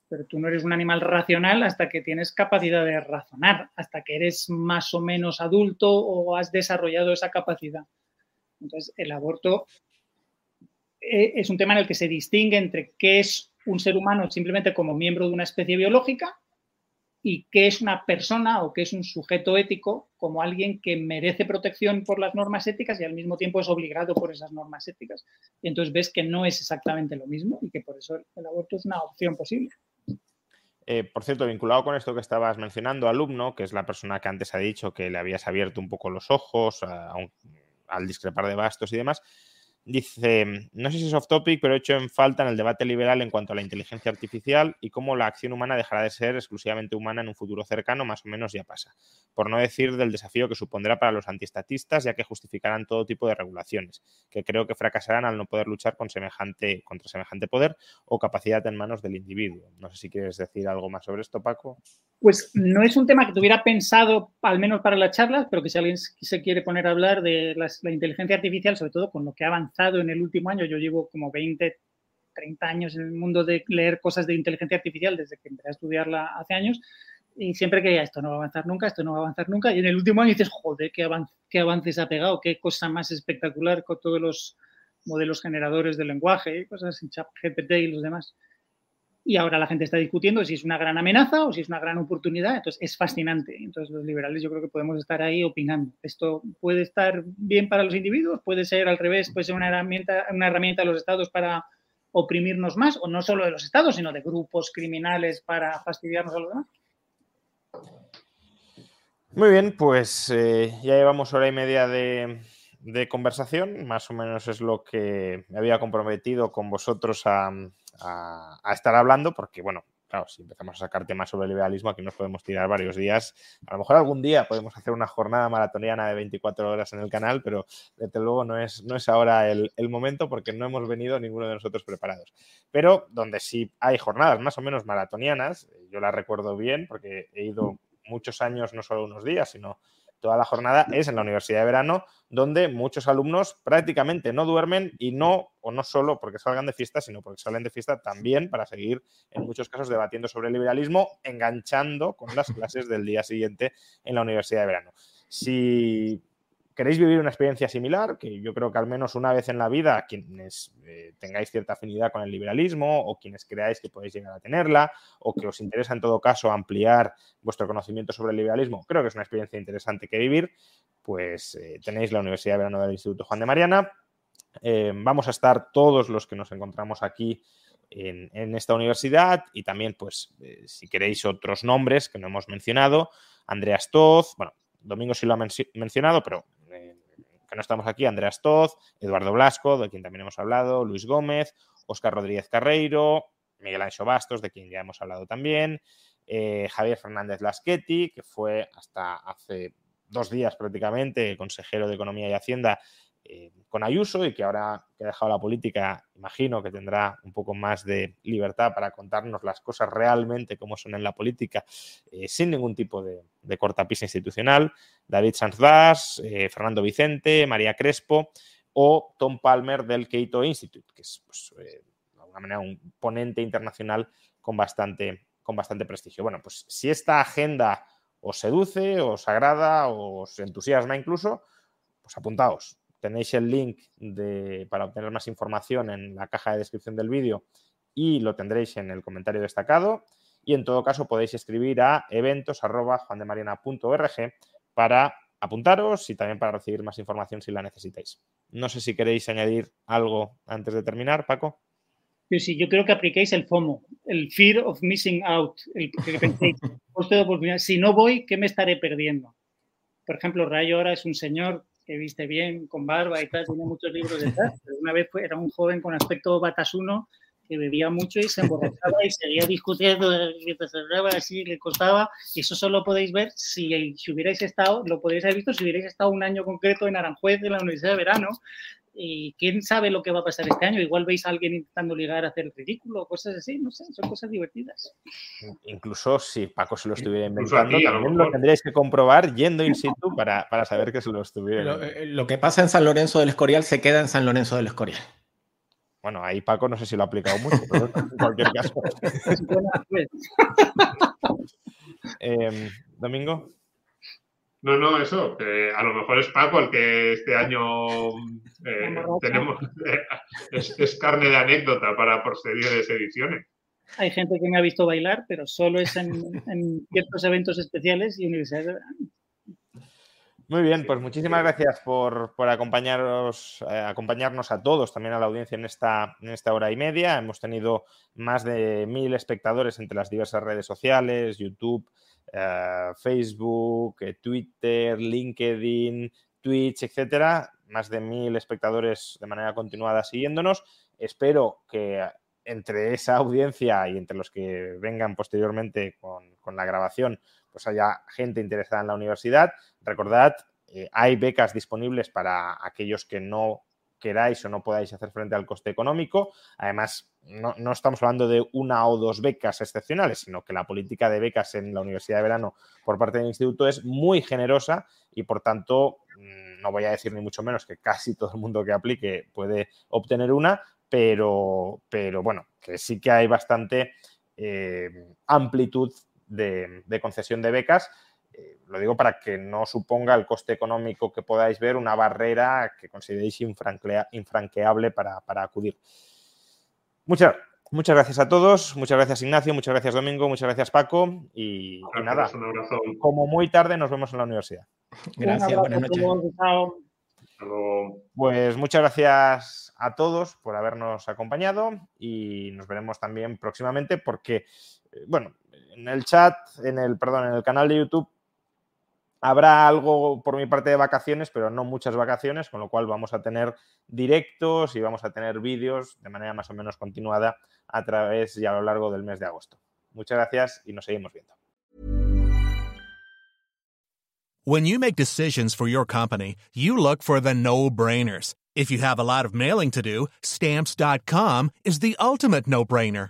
pero tú no eres un animal racional hasta que tienes capacidad de razonar, hasta que eres más o menos adulto o has desarrollado esa capacidad. Entonces, el aborto eh, es un tema en el que se distingue entre qué es un ser humano simplemente como miembro de una especie biológica y qué es una persona o qué es un sujeto ético como alguien que merece protección por las normas éticas y al mismo tiempo es obligado por esas normas éticas. Y entonces ves que no es exactamente lo mismo y que por eso el aborto es una opción posible. Eh, por cierto, vinculado con esto que estabas mencionando, alumno, que es la persona que antes ha dicho que le habías abierto un poco los ojos al discrepar de bastos y demás, Dice, no sé si es off topic, pero he hecho en falta en el debate liberal en cuanto a la inteligencia artificial y cómo la acción humana dejará de ser exclusivamente humana en un futuro cercano, más o menos ya pasa. Por no decir del desafío que supondrá para los antiestatistas, ya que justificarán todo tipo de regulaciones, que creo que fracasarán al no poder luchar con semejante, contra semejante poder o capacidad en manos del individuo. No sé si quieres decir algo más sobre esto, Paco. Pues no es un tema que tuviera pensado, al menos para las charlas, pero que si alguien se quiere poner a hablar de la inteligencia artificial, sobre todo con lo que ha en el último año, yo llevo como 20, 30 años en el mundo de leer cosas de inteligencia artificial desde que empecé a estudiarla hace años, y siempre que esto no va a avanzar nunca, esto no va a avanzar nunca, y en el último año dices, joder, qué, avance, qué avances ha pegado, qué cosa más espectacular con todos los modelos generadores de lenguaje, cosas en ChatGPT y los demás y ahora la gente está discutiendo si es una gran amenaza o si es una gran oportunidad. Entonces, es fascinante. Entonces, los liberales yo creo que podemos estar ahí opinando. Esto puede estar bien para los individuos, puede ser al revés, puede ser una herramienta, una herramienta de los estados para oprimirnos más, o no solo de los estados, sino de grupos criminales para fastidiarnos a los demás. Muy bien, pues eh, ya llevamos hora y media de, de conversación, más o menos es lo que me había comprometido con vosotros a, a, estar hablando, porque bueno, claro, si empezamos a sacar temas sobre el liberalismo, aquí nos podemos tirar varios días. A lo mejor algún día podemos hacer una jornada maratoniana de 24 horas en el canal, pero desde luego no es, no es ahora el, el momento porque no hemos venido ninguno de nosotros preparados. Pero donde sí hay jornadas más o menos maratonianas, yo las recuerdo bien porque he ido muchos años, no solo unos días, sino toda la jornada es en la Universidad de Verano, donde muchos alumnos prácticamente no duermen y no, o no solo porque salgan de fiesta, sino porque salen de fiesta también para seguir, en muchos casos, debatiendo sobre el liberalismo, enganchando con las *laughs* clases del día siguiente en la Universidad de Verano. Si queréis vivir una experiencia similar, que yo creo que al menos una vez en la vida, quienes eh, tengáis cierta afinidad con el liberalismo o quienes creáis que podéis llegar a tenerla o que os interesa en todo caso ampliar vuestro conocimiento sobre el liberalismo, creo que es una experiencia interesante que vivir, pues eh, tenéis la Universidad de Verano del Instituto Juan de Mariana. Eh, vamos a estar todos los que nos encontramos aquí en, esta universidad y también, pues, si queréis otros nombres que no hemos mencionado, Andreas Toz, bueno, Domingo sí lo ha menci- mencionado, pero que no estamos aquí, Andreas Toz, Eduardo Blasco, de quien también hemos hablado, Luis Gómez, Óscar Rodríguez Carreiro, Miguel Ancho Bastos, de quien ya hemos hablado también, eh, Javier Fernández Laschetti, que fue hasta hace dos días prácticamente consejero de Economía y Hacienda eh, con Ayuso y que ahora que ha dejado la política, imagino que tendrá un poco más de libertad para contarnos las cosas realmente como son en la política, eh, sin ningún tipo de, cortapisa institucional. David Sanz eh, Fernando Vicente, María Crespo o Tom Palmer del Keito Institute, que es pues, de alguna manera un ponente internacional con bastante, con bastante prestigio. Bueno, pues si esta agenda os seduce, os agrada, os entusiasma incluso, pues apuntaos. Tenéis el link para obtener más información en la caja de descripción del vídeo y lo tendréis en el comentario destacado. Y en todo caso podéis escribir a eventos.juandemariana.org para apuntaros y también para recibir más información si la necesitáis. No sé si queréis añadir algo antes de terminar, Paco. Pero sí, yo creo que apliquéis el FOMO, el Fear of Missing Out. *laughs* Si no voy, ¿qué me estaré perdiendo? Por ejemplo, Rayo ahora es un señor que viste bien, con barba y tal, tiene muchos libros detrás, pero una vez era un joven con aspecto batasuno que bebía mucho y se emborrachaba y seguía discutiendo mientras hablaba así, le costaba, y eso solo podéis ver si, si hubierais estado, lo podéis haber visto si hubierais estado un año concreto en Aranjuez, en la Universidad de Verano, y quién sabe lo que va a pasar este año. Igual veis a alguien intentando ligar a hacer el ridículo, cosas así, no sé, son cosas divertidas. Incluso si Paco se lo estuviera Incluso inventando, lo también mejor. lo tendréis que comprobar yendo in situ para, para saber que se lo estuviera Lo, inventando. eh, lo que pasa en San Lorenzo del Escorial se queda en San Lorenzo del Escorial. Bueno, ahí Paco no sé si lo ha aplicado mucho, pero en cualquier *laughs* caso. Eh, Domingo. No, no, eso, que a lo mejor es Paco el que este año eh, tenemos, *laughs* es, es carne de anécdota para posteriores ediciones. Hay gente que me ha visto bailar, pero solo es en, en ciertos eventos especiales y universidades. Muy bien, pues muchísimas gracias por, por acompañaros, eh, acompañarnos a todos, también a la audiencia en esta, en esta hora y media. Hemos tenido más de mil espectadores entre las diversas redes sociales, YouTube, eh, Facebook, eh, Twitter, LinkedIn, Twitch, etcétera. Más de mil espectadores de manera continuada siguiéndonos. Espero que entre esa audiencia y entre los que vengan posteriormente con, la grabación, pues haya gente interesada en la universidad. Recordad, eh, hay becas disponibles para aquellos que no queráis o no podáis hacer frente al coste económico. Además, no, no, estamos hablando de una o dos becas excepcionales, sino que la política de becas en la Universidad de Verano por parte del instituto es muy generosa y, por tanto, no voy a decir ni mucho menos que casi *laughs* todo el mundo que aplique puede obtener una, pero, pero bueno, que sí que hay bastante eh, amplitud de, de, concesión de becas. Eh, lo digo para que no suponga el coste económico que podáis ver una barrera que consideréis infranquea, infranqueable para, para acudir. Muchas, muchas gracias a todos, muchas gracias Ignacio, muchas gracias Domingo, muchas gracias Paco y, y nada, un abrazo. como muy tarde nos vemos en la universidad. Gracias, buenas noches. Pues muchas gracias a todos por habernos acompañado y nos veremos también próximamente porque, eh, bueno, en el chat, en el, perdón, en el canal de YouTube habrá algo por mi parte de vacaciones, pero no muchas vacaciones, con lo cual vamos a tener directos y vamos a tener vídeos de manera más o menos continuada a través y a lo largo del mes de agosto. Muchas gracias y nos seguimos viendo. When you make decisions for your company, you look for the no-brainers. If you have a lot of mailing to do, stamps.com is the ultimate no-brainer.